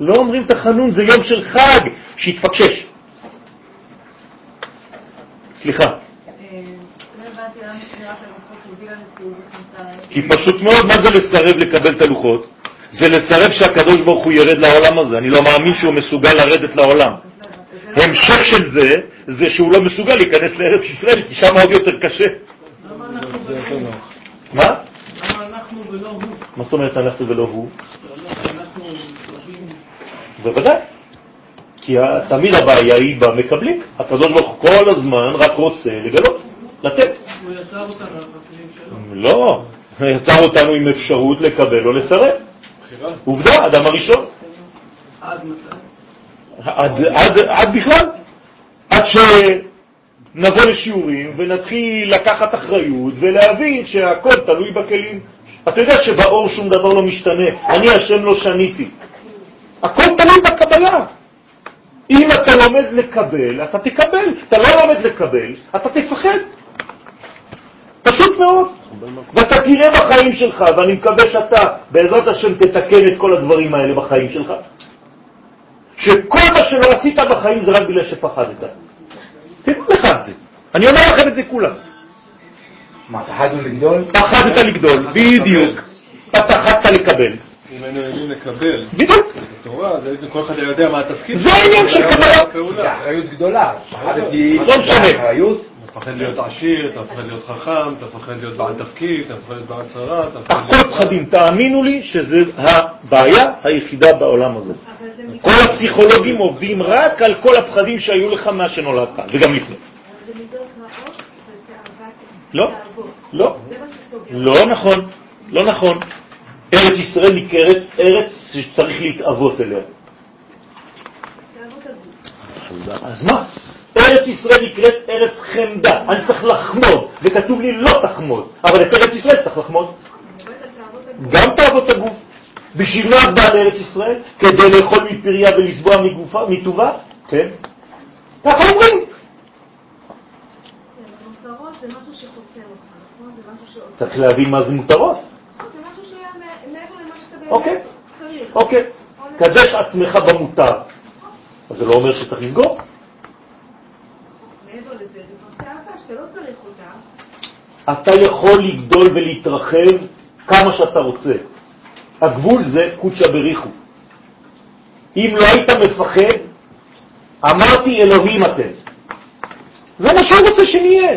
לא אומרים תחנון, זה יום של חג, שיתפקשש. סליחה. אה, לא. כי פשוט מאוד, מה זה לסרב לקבל את הלוחות? זה לסרב שהקדוש ברוך הוא ירד לעולם הזה. אני לא מאמין שהוא מסוגל לרדת לעולם. המשך של זה, זה שהוא לא מסוגל להיכנס לארץ ישראל, כי שם עוד יותר קשה. מה? למה אנחנו ולא הוא? מה זאת אומרת אנחנו ולא הוא? בוודאי. כי תמיד הבעיה היא במקבלים. הקדוש ברוך הוא כל הזמן רק רוצה לגלות, לתת. הוא יצר אותנו על שלו. לא, יצר אותנו עם אפשרות לקבל או לסרב. עובדה, אדם הראשון. עד מתי? עד בכלל. עד שנבוא לשיעורים ונתחיל לקחת אחריות ולהבין שהכל תלוי בכלים. אתה יודע שבאור שום דבר לא משתנה. אני השם לא שניתי. הכל תלוי בקבלה. אם אתה לומד לקבל, אתה תקבל. אתה לא לומד לקבל, אתה תפחד. פשוט מאוד. ואתה תראה בחיים שלך, ואני מקווה שאתה בעזרת השם תתקן את כל הדברים האלה בחיים שלך, שכל מה שלא עשית בחיים זה רק בגלל שפחדת. תדעו לך את זה. אני אומר לכם את זה כולם. מה, פחדנו לגדול? פחדת לגדול, בדיוק. פחדת לקבל. אם היינו יודעים לקבל בדיוק. תורה, היינו- כל אחד היה יודע מה התפקיד. זה העניין של קבלה. זה. אחריות גדולה. לא משנה. מפחד להיות עשיר, אתה מפחד להיות חכם, אתה מפחד להיות בעל תפקיד, אתה מפחד להיות בעל שרה, אתה מפחד הכל להיות... פחדים. תאמינו לי שזה הבעיה היחידה בעולם הזה. כל הפסיכולוגים עובדים רק על כל הפחדים שהיו לך מאז שנולדת, וגם לפני. זה מידות רעות לא. לא. לא נכון, לא נכון. ארץ ישראל נקראת ארץ שצריך להתאבות אליה. אז מה? ארץ ישראל נקראת ארץ חמדה, אני צריך לחמוד, וכתוב לי לא תחמוד, אבל את ארץ ישראל צריך לחמוד. גם תאוות הגוף. בשביל מה את באה לארץ ישראל? כדי לאכול מפריה ולסבוע מגופה, מטובה? כן. ככה אומרים. אותך, נכון? צריך להבין מה זה מותרות. אוקיי. אוקיי. קדש עצמך במותר. אז זה לא אומר שצריך לסגור. מעבר לזה, זה כבר תאווה שאתה לא צריך אותה. אתה יכול לגדול ולהתרחב כמה שאתה רוצה. הגבול זה קודשא בריחו. אם לא היית מפחד, אמרתי אלוהים אתם. זה מה שהוא רוצה שנהיה.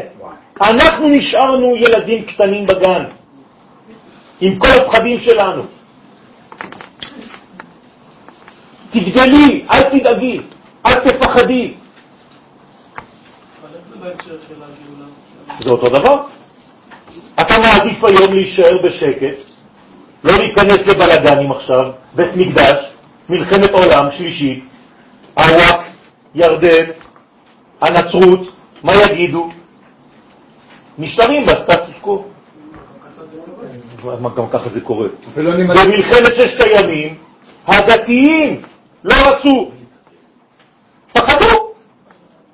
אנחנו נשארנו ילדים קטנים בגן, עם כל הפחדים שלנו. תגדלי, אל תדאגי, אל תפחדי. זה אותו דבר. אתה מעדיף היום להישאר בשקט, לא להיכנס לבלגנים עכשיו, בית מקדש, מלחמת עולם שלישית, הוואק, ירדן, הנצרות, מה יגידו? נשארים בסטטוס קו. מה, גם ככה זה קורה. במלחמת ששת הימים, הדתיים לא רצו, פחדו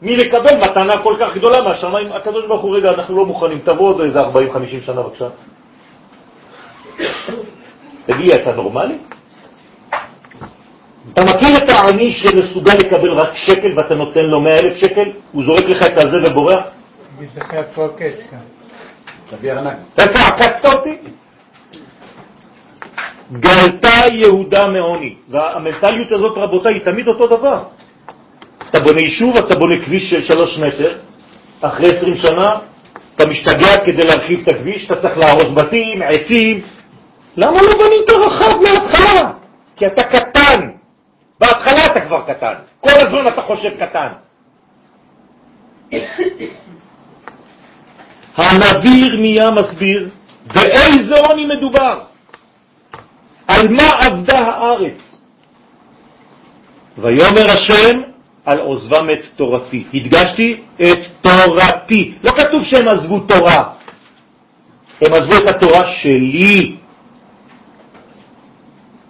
מלקבל מתנה כל כך גדולה מהשמיים. הקדוש ברוך הוא, רגע, אנחנו לא מוכנים, תבוא עוד איזה 40-50 שנה בבקשה. תגיד לי, אתה נורמלי? אתה מכיר את העני שמסוגל לקבל רק שקל ואתה נותן לו 100 אלף שקל? הוא זורק לך את הזה ובורח? תביא עקצת אותי? גלתה יהודה מעוני, והמנטליות הזאת, רבותיי, היא תמיד אותו דבר. אתה בונה יישוב, אתה בונה כביש של שלוש מטר, אחרי עשרים שנה אתה משתגע כדי להרחיב את הכביש, אתה צריך להרוס בתים, עצים. למה לא בנית רחב מההתחלה? כי אתה קטן. בהתחלה אתה כבר קטן. כל הזמן אתה חושב קטן. הנביא ירמיה מסביר באיזה עוני מדובר, על מה עבדה הארץ. ויאמר השם על עוזבם את תורתי. הדגשתי את תורתי. לא כתוב שהם עזבו תורה, הם עזבו את התורה שלי,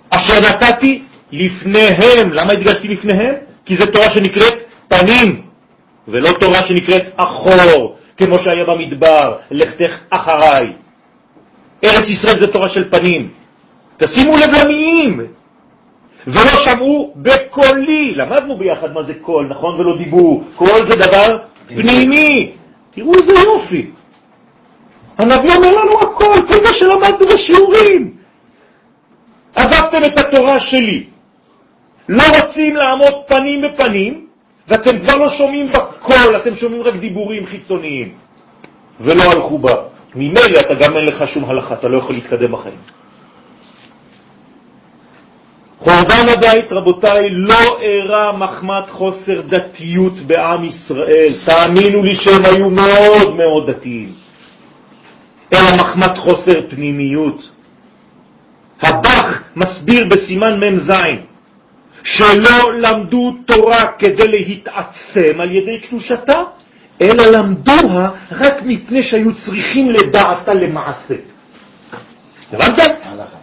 אשר נתתי לפניהם. למה הדגשתי לפניהם? כי זו תורה שנקראת פנים, ולא תורה שנקראת אחור, כמו שהיה במדבר, לכתך אחריי. ארץ ישראל זה תורה של פנים. תשימו לב למילים, ולא שמעו בקולי. למדנו ביחד מה זה קול, נכון? ולא דיבור. קול זה דבר פנימי. תראו איזה יופי. הנביא אומר לנו הכל, כל מה שלמדנו בשיעורים. עזבתם את התורה שלי. לא רוצים לעמוד פנים בפנים, ואתם כבר לא שומעים בקול, אתם שומעים רק דיבורים חיצוניים, ולא הלכו בה. ממילא אתה גם אין לך שום הלכה, אתה לא יכול להתקדם בחיים. חורבן הבית, רבותיי, לא אירע מחמת חוסר דתיות בעם ישראל. תאמינו לי שהם היו מאוד מאוד דתיים. אלא מחמת חוסר פנימיות. הבח מסביר בסימן מ"ז שלא למדו תורה כדי להתעצם על ידי קדושתה, אלא למדוה רק מפני שהיו צריכים לדעתה למעשה. הבנתם?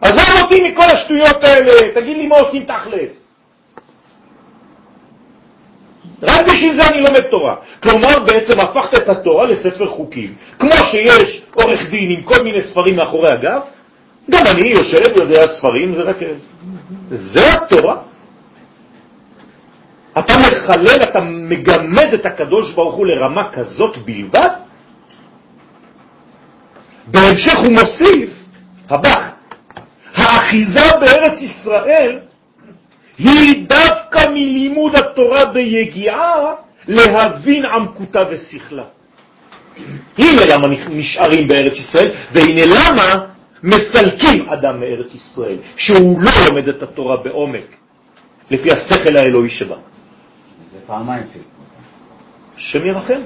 עזוב אותי מכל השטויות האלה, תגיד לי מה עושים תכלס. רק בשביל זה אני לומד תורה. כלומר, בעצם הפכת את התורה לספר חוקים. כמו שיש עורך דין עם כל מיני ספרים מאחורי הגב, גם אני יושב, יודע ספרים, זה רק... זה התורה. אתה מחלל, אתה מגמד את הקדוש ברוך הוא לרמה כזאת בלבד? בהמשך הוא מוסיף, הבח, האחיזה בארץ ישראל היא דווקא מלימוד התורה ביגיעה להבין עמקותה ושכלה. הנה למה נשארים בארץ ישראל, והנה למה מסלקים אדם מארץ ישראל, שהוא לא לומד את התורה בעומק, לפי השכל האלוהי שבה. זה פעמיים סילקו. השם ירחם.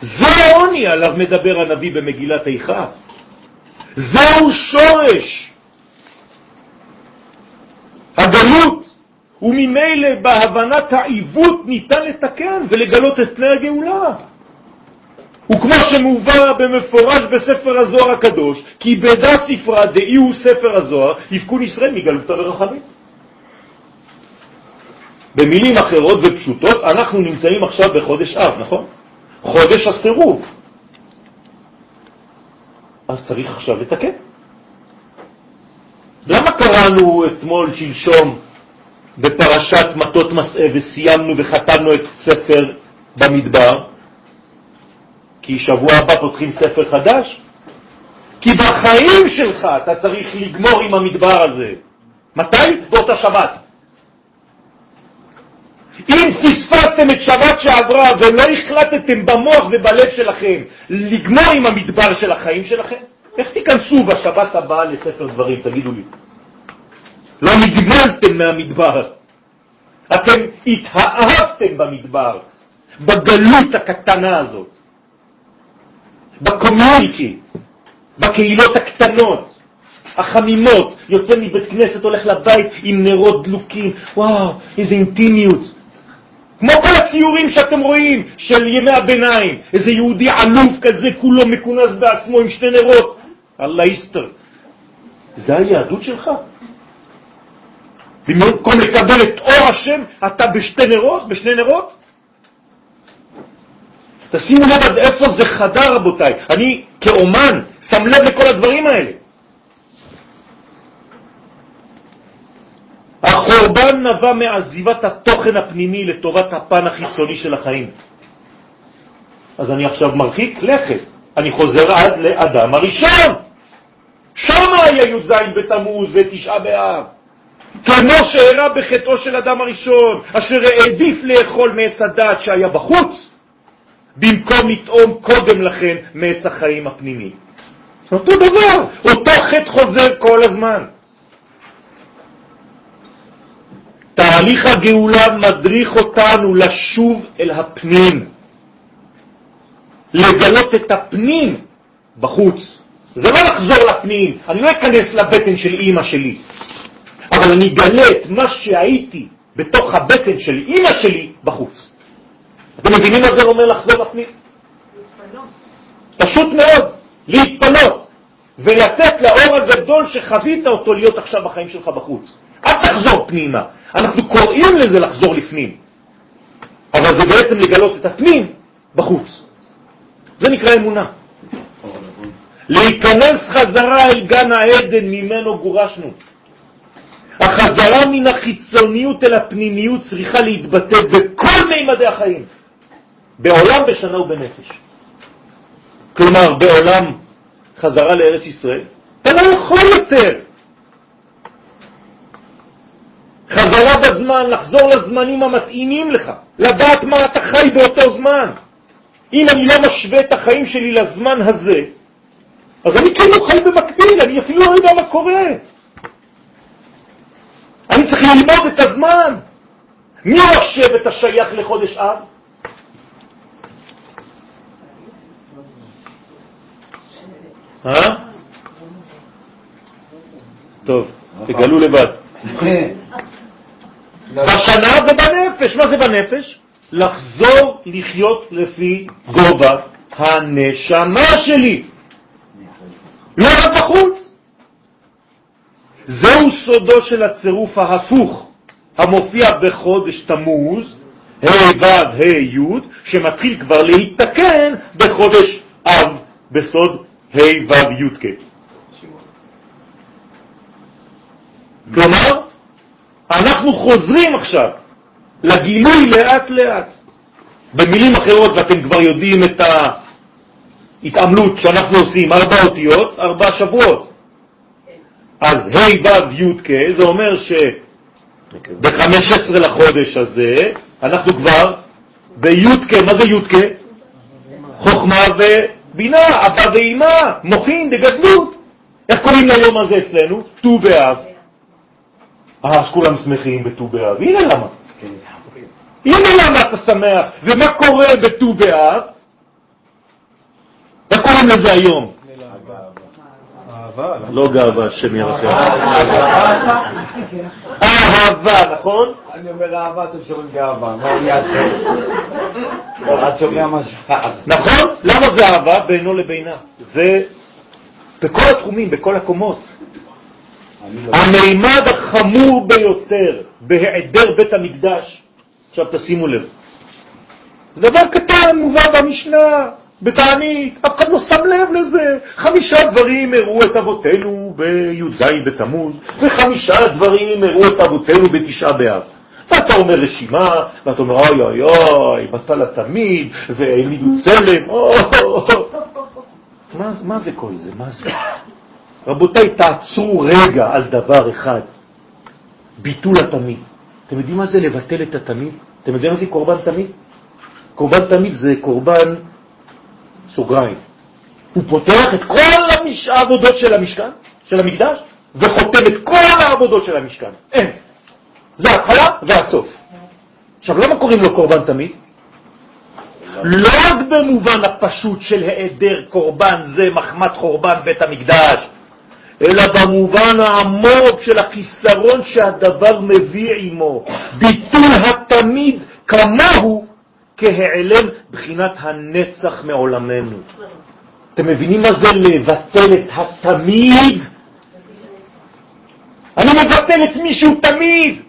זה העוני עליו מדבר הנביא במגילת איכה. זהו שורש הגלות, וממילא בהבנת העיוות ניתן לתקן ולגלות את פני הגאולה. וכמו שמובא במפורש בספר הזוהר הקדוש, כי בדה ספרה דאי הוא ספר הזוהר, יפקון ישראל מגלותה ורחמים. במילים אחרות ופשוטות, אנחנו נמצאים עכשיו בחודש אב, נכון? חודש הסירוב. אז צריך עכשיו לתקן. למה קראנו אתמול, שלשום, בפרשת מטות מסעה וסיימנו וחתמנו את ספר במדבר? כי שבוע הבא פותחים ספר חדש? כי בחיים שלך אתה צריך לגמור עם המדבר הזה. מתי? באותה שבת. אם פספסתם את שבת שעברה ולא החלטתם במוח ובלב שלכם לגמור עם המדבר של החיים שלכם, איך תיכנסו בשבת הבאה לספר דברים, תגידו לי? לא נגמלתם מהמדבר. אתם התאהבתם במדבר, בגלות הקטנה הזאת, בקומיוניטי, בקהילות הקטנות, החמימות, יוצא מבית כנסת, הולך לבית עם נרות דלוקים, וואו, איזה אינטימיות. כמו כל הציורים שאתם רואים של ימי הביניים, איזה יהודי עלוב כזה, כולו מכונס בעצמו עם שני נרות. אללה יסתר. זה היהדות שלך? במקום לקבל את אור השם, אתה בשתי נרות, בשני נרות? תשימו לב עד איפה זה חדר, רבותיי. אני כאומן שם לב לכל הדברים האלה. החורבן נבע מעזיבת התוכן הפנימי לטובת הפן החיצוני של החיים. אז אני עכשיו מרחיק לכת, אני חוזר עד לאדם הראשון. שם היה י"ז בתמוז ותשעה באב. כמו שאירע בחטאו של אדם הראשון, אשר העדיף לאכול מעץ הדעת שהיה בחוץ, במקום לטעום קודם לכן מעץ החיים הפנימי. אותו דבר, אותו חטא חוזר כל הזמן. תהליך הגאולה מדריך אותנו לשוב אל הפנים, לגלות את הפנים בחוץ. זה לא לחזור לפנים, אני לא אכנס לבטן של אימא שלי, אבל אני אגלה את מה שהייתי בתוך הבטן של אימא שלי בחוץ. אתם מבינים מה זה אומר לחזור לפנים? פשוט מאוד, להתפנות ולתת לאור הגדול שחווית אותו להיות עכשיו בחיים שלך בחוץ. אל תחזור פנימה. אנחנו קוראים לזה לחזור לפנים, אבל זה בעצם לגלות את הפנים בחוץ. זה נקרא אמונה. להיכנס חזרה אל גן העדן ממנו גורשנו. החזרה מן החיצוניות אל הפנימיות צריכה להתבטא בכל מימדי החיים, בעולם, בשנה ובנפש. כלומר, בעולם חזרה לארץ ישראל, אתה לא יכול יותר. חזרה בזמן, לחזור לזמנים המתאימים לך, לדעת מה אתה חי באותו זמן. אם אני לא משווה את החיים שלי לזמן הזה, אז אני כאילו חי במקביל, אני אפילו לא יודע מה קורה. אני צריך ללמוד את הזמן. מי השבט השייך לחודש אב? אה? טוב, תגלו לבד. בשנה ובנפש. מה זה בנפש? לחזור לחיות לפי גובה הנשמה שלי. לא רק בחוץ. זהו סודו של הצירוף ההפוך המופיע בחודש תמוז, ה' ו' ה' י', שמתחיל כבר להתתקן בחודש אב בסוד ה' ו' י'. כלומר, אנחנו חוזרים עכשיו לגילוי לאט לאט. במילים אחרות, ואתם כבר יודעים את ההתעמלות שאנחנו עושים, ארבע אותיות, ארבע שבועות. אז ה' ו' י' כ', זה אומר שב-15 לחודש הזה אנחנו כבר בי' כ', מה זה י' כ'? חוכמה ובינה, אבא ואימא, מוחין דגדלות. איך קוראים ליום הזה אצלנו? ט"ו באב. אה, אז כולם שמחים בט"ו באב. הנה למה. הנה למה אתה שמח. ומה קורה בט"ו באב? איך קוראים לזה היום? לא גאווה, השם ירחם. אהבה, נכון? אני אומר אהבה, אתם שומעים גאווה, מה אני אעשה? את שומע משהו. נכון? למה זה אהבה בינו לבינה? זה בכל התחומים, בכל הקומות. המימד החמור ביותר בהיעדר בית המקדש, עכשיו תשימו לב, זה דבר קטן, מובא במשנה, בתענית, אף אחד לא שם לב לזה. חמישה דברים הראו את אבותינו בי"ז בתמוז, וחמישה דברים הראו את אבותינו בתשעה באב. ואתה אומר רשימה, ואתה אומר אוי אוי אוי, בטל התמיד, והעמידו צלם, מה זה כל זה? מה זה? רבותיי, תעצרו רגע על דבר אחד, ביטול התמיד. אתם יודעים מה זה לבטל את התמיד? אתם יודעים מה זה קורבן תמיד? קורבן תמיד זה קורבן סוגריים. הוא פותח את כל המש... העבודות של המשכן, של המקדש, וחותם את כל העבודות של המשכן. אין. זה ההתחלה והסוף. עכשיו, למה קוראים לו קורבן תמיד? לא רק במובן הפשוט של היעדר קורבן, זה מחמת חורבן בית המקדש, אלא במובן העמוק של החיסרון שהדבר מביא עמו. ביטול התמיד כמוהו כהיעלם בחינת הנצח מעולמנו. אתם מבינים מה זה לבטל את התמיד? אני מבטל את מישהו תמיד.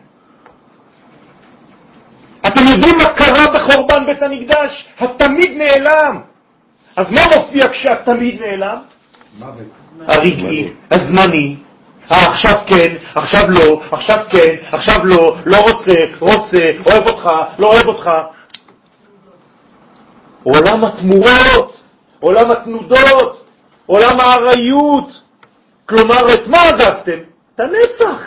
אתם יודעים מה קרה בחורבן בית המקדש? התמיד נעלם. אז מה מופיע כשהתמיד נעלם? הרגעי, הזמני, עכשיו כן, עכשיו לא, עכשיו כן, עכשיו לא, לא רוצה, רוצה, אוהב אותך, לא אוהב אותך. עולם התמורות, עולם התנודות, עולם האריות. כלומר, את מה עזבתם? את הנצח.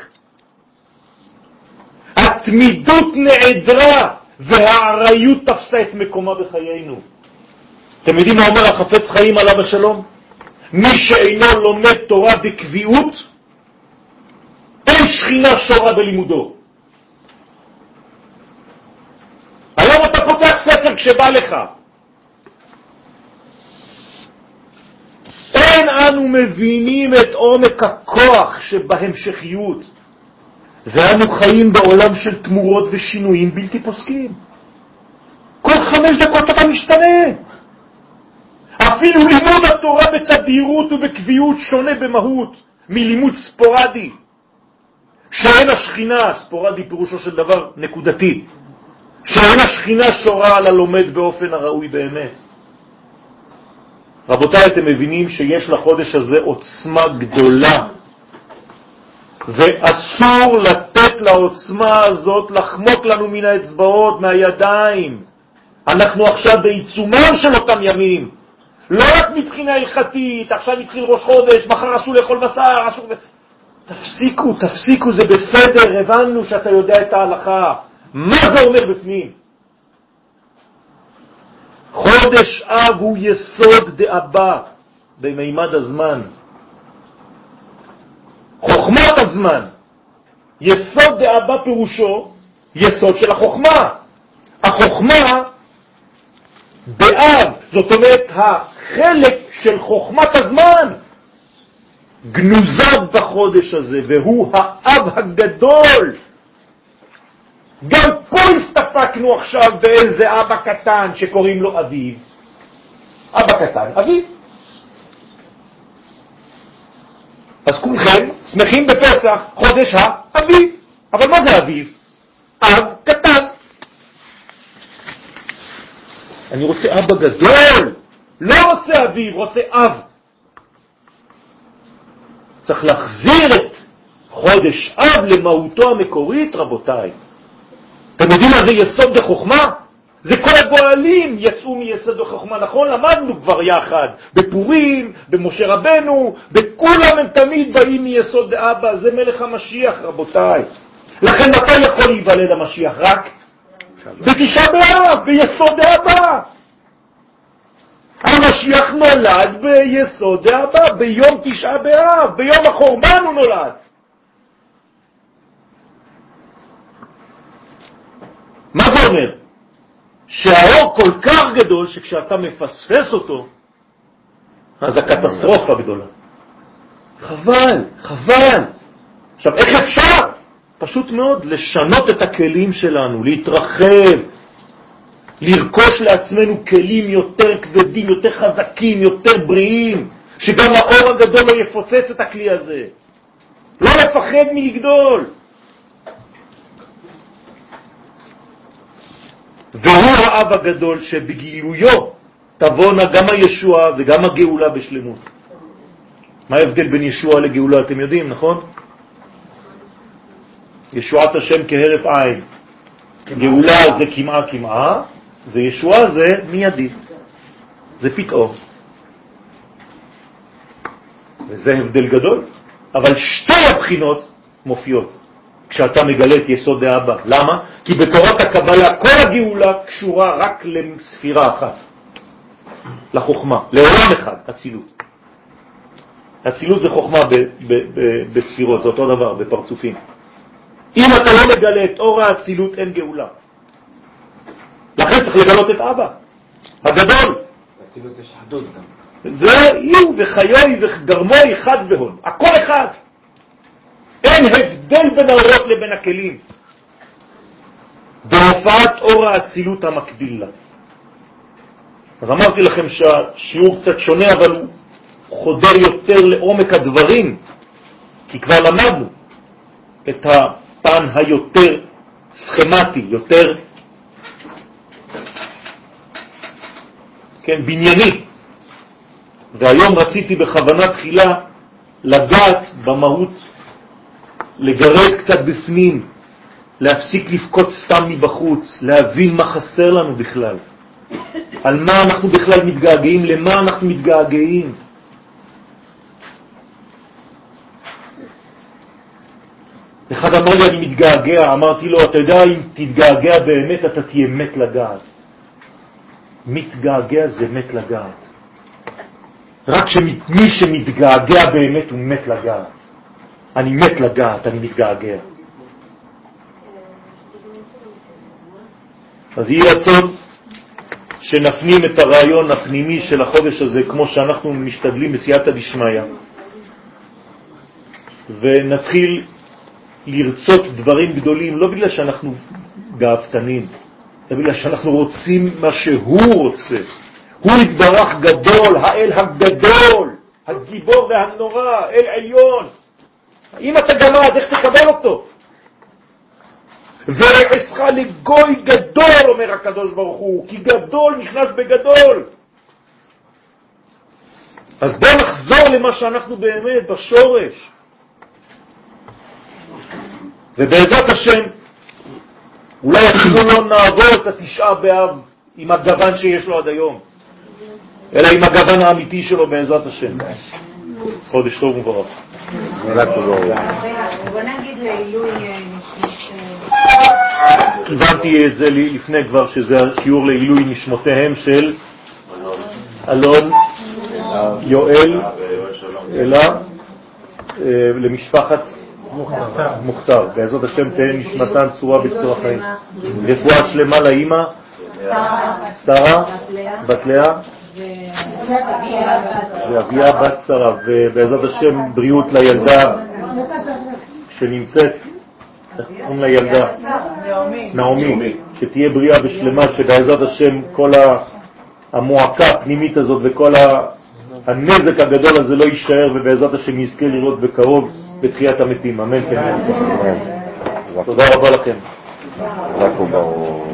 התמידות נעדרה והאריות תפסה את מקומה בחיינו. אתם יודעים מה אומר החפץ חיים עליו השלום? מי שאינו לומד תורה בקביעות, אין שכינה שורה בלימודו. היום אתה פותח ספר כשבא לך. אין אנו מבינים את עומק הכוח שבהמשכיות, ואנו חיים בעולם של תמורות ושינויים בלתי פוסקים. כל חמש דקות אתה משתנה. אפילו לימוד התורה בתדירות ובקביעות שונה במהות מלימוד ספורדי, שאין השכינה, ספורדי פירושו של דבר נקודתי, שאין השכינה שורה על הלומד באופן הראוי באמת. רבותיי, אתם מבינים שיש לחודש הזה עוצמה גדולה, ואסור לתת לעוצמה הזאת לחמוק לנו מן האצבעות, מהידיים. אנחנו עכשיו בעיצומם של אותם ימים. לא רק מבחינה הלכתית, עכשיו התחיל ראש חודש, מחר אסור לאכול בשר, אסור... תפסיקו, תפסיקו, זה בסדר, הבנו שאתה יודע את ההלכה. מה זה אומר בפנים? חודש אב הוא יסוד דאבא במימד הזמן. חוכמת הזמן. יסוד דאבא פירושו יסוד של החוכמה. החוכמה באב, זאת אומרת החלק של חוכמת הזמן, גנוזה בחודש הזה, והוא האב הגדול. גם פה הסתפקנו עכשיו באיזה אבא קטן שקוראים לו אביב. אבא קטן, אביב. אז כולכם שמחים בפסח, חודש האביב. אבל מה זה אביב? אב קטן. אני רוצה אבא גדול, לא רוצה אביב, רוצה אב. צריך להחזיר את חודש אב למהותו המקורית, רבותיי. אתם יודעים מה זה יסוד דחוכמה? זה כל הגואלים יצאו מיסוד החוכמה, נכון? למדנו כבר יחד, בפורים, במשה רבנו, בכולם הם תמיד באים מיסוד דאבא, זה מלך המשיח, רבותיי. לכן מתי יכול להיוולד המשיח? רק בתשעה באב, ביסוד דאבא. המשיח נולד ביסוד דאבא, ביום תשעה באב, ביום החורבן הוא נולד. מה זה אומר? שהאור כל כך גדול שכשאתה מפספס אותו, אז הקטסטרופה גדולה. חבל, חבל. עכשיו, איך אפשר? פשוט מאוד, לשנות את הכלים שלנו, להתרחב, לרכוש לעצמנו כלים יותר כבדים, יותר חזקים, יותר בריאים, שגם האור הגדול לא יפוצץ את הכלי הזה. לא לפחד מלגדול. והוא האב הגדול שבגילויו תבואנה גם הישועה וגם הגאולה בשלמות. מה ההבדל בין ישועה לגאולה? אתם יודעים, נכון? ישועת השם כהרף עין. גאולה זה כמעה כמעה, וישועה זה מיידי. זה פתאום. וזה הבדל גדול, אבל שתי הבחינות מופיעות. כשאתה מגלה את יסוד האבא. למה? כי בתורת הקבלה כל הגאולה קשורה רק לספירה אחת, לחוכמה, לעולם אחד, אצילות. אצילות זה חוכמה בספירות, זה אותו דבר, בפרצופים. אם אתה לא מגלה את אור האצילות, אין גאולה. לכן צריך לגלות את אבא, הגדול. אצילות יש אחדות גם. זה יהיו וחיוי וגרמוי חד והון, הכל אחד. אין הבדל בין האורות לבין הכלים. בהופעת אור האצילות המקביל לה. אז אמרתי לכם שהשיעור קצת שונה, אבל הוא חודר יותר לעומק הדברים, כי כבר למדנו את הפן היותר סכמטי, יותר כן, בנייני. והיום רציתי בכוונה תחילה לגעת במהות, לגרד קצת בפנים, להפסיק לבכות סתם מבחוץ, להבין מה חסר לנו בכלל, על מה אנחנו בכלל מתגעגעים, למה אנחנו מתגעגעים. אחד אמר לי, אני מתגעגע, אמרתי לו, אתה יודע, אם תתגעגע באמת, אתה תהיה מת לגעת. מתגעגע זה מת לגעת. רק שמי שמתגעגע באמת הוא מת לגעת. אני מת לגעת, אני מתגעגע. אז יהי רצון שנפנים את הרעיון הפנימי של החודש הזה כמו שאנחנו משתדלים בסייעתא דשמיא ונתחיל לרצות דברים גדולים, לא בגלל שאנחנו גאוותנים, אלא בגלל שאנחנו רוצים מה שהוא רוצה. הוא יתברך גדול, האל הגדול, הגיבור והנורא, אל עליון. אם אתה גמד, איך תקבל אותו? ורעסך לגוי גדול, אומר הקדוש ברוך הוא, כי גדול נכנס בגדול. אז בואו נחזור למה שאנחנו באמת, בשורש. ובעזרת השם, אולי אפילו לא נעבור את התשעה באב עם הגוון שיש לו עד היום, אלא עם הגוון האמיתי שלו בעזרת השם. חודש טוב ומבורך. בוא נגיד לעילוי כיוונתי את זה לפני כבר, שזה השיעור לעילוי נשמותיהם של אלון, יואל, אלה, אה, למשפחת מוכתר. בעזרת השם תהא נשמתן צורה בצורה חיים. רפואה שלמה לאימא, שרה, בת לאה, ואביה בת שרה, ובעזרת השם בריאות לילדה שנמצאת, איך קוראים לילדה? נעמי, שתהיה בריאה ושלמה, שבעזרת השם כל המועקה הפנימית הזאת וכל הנזק הגדול הזה לא יישאר, ובעזרת השם יזכה לראות בקרוב בתחיית המתים. אמן כן. תודה רבה לכם. חזק וברוך.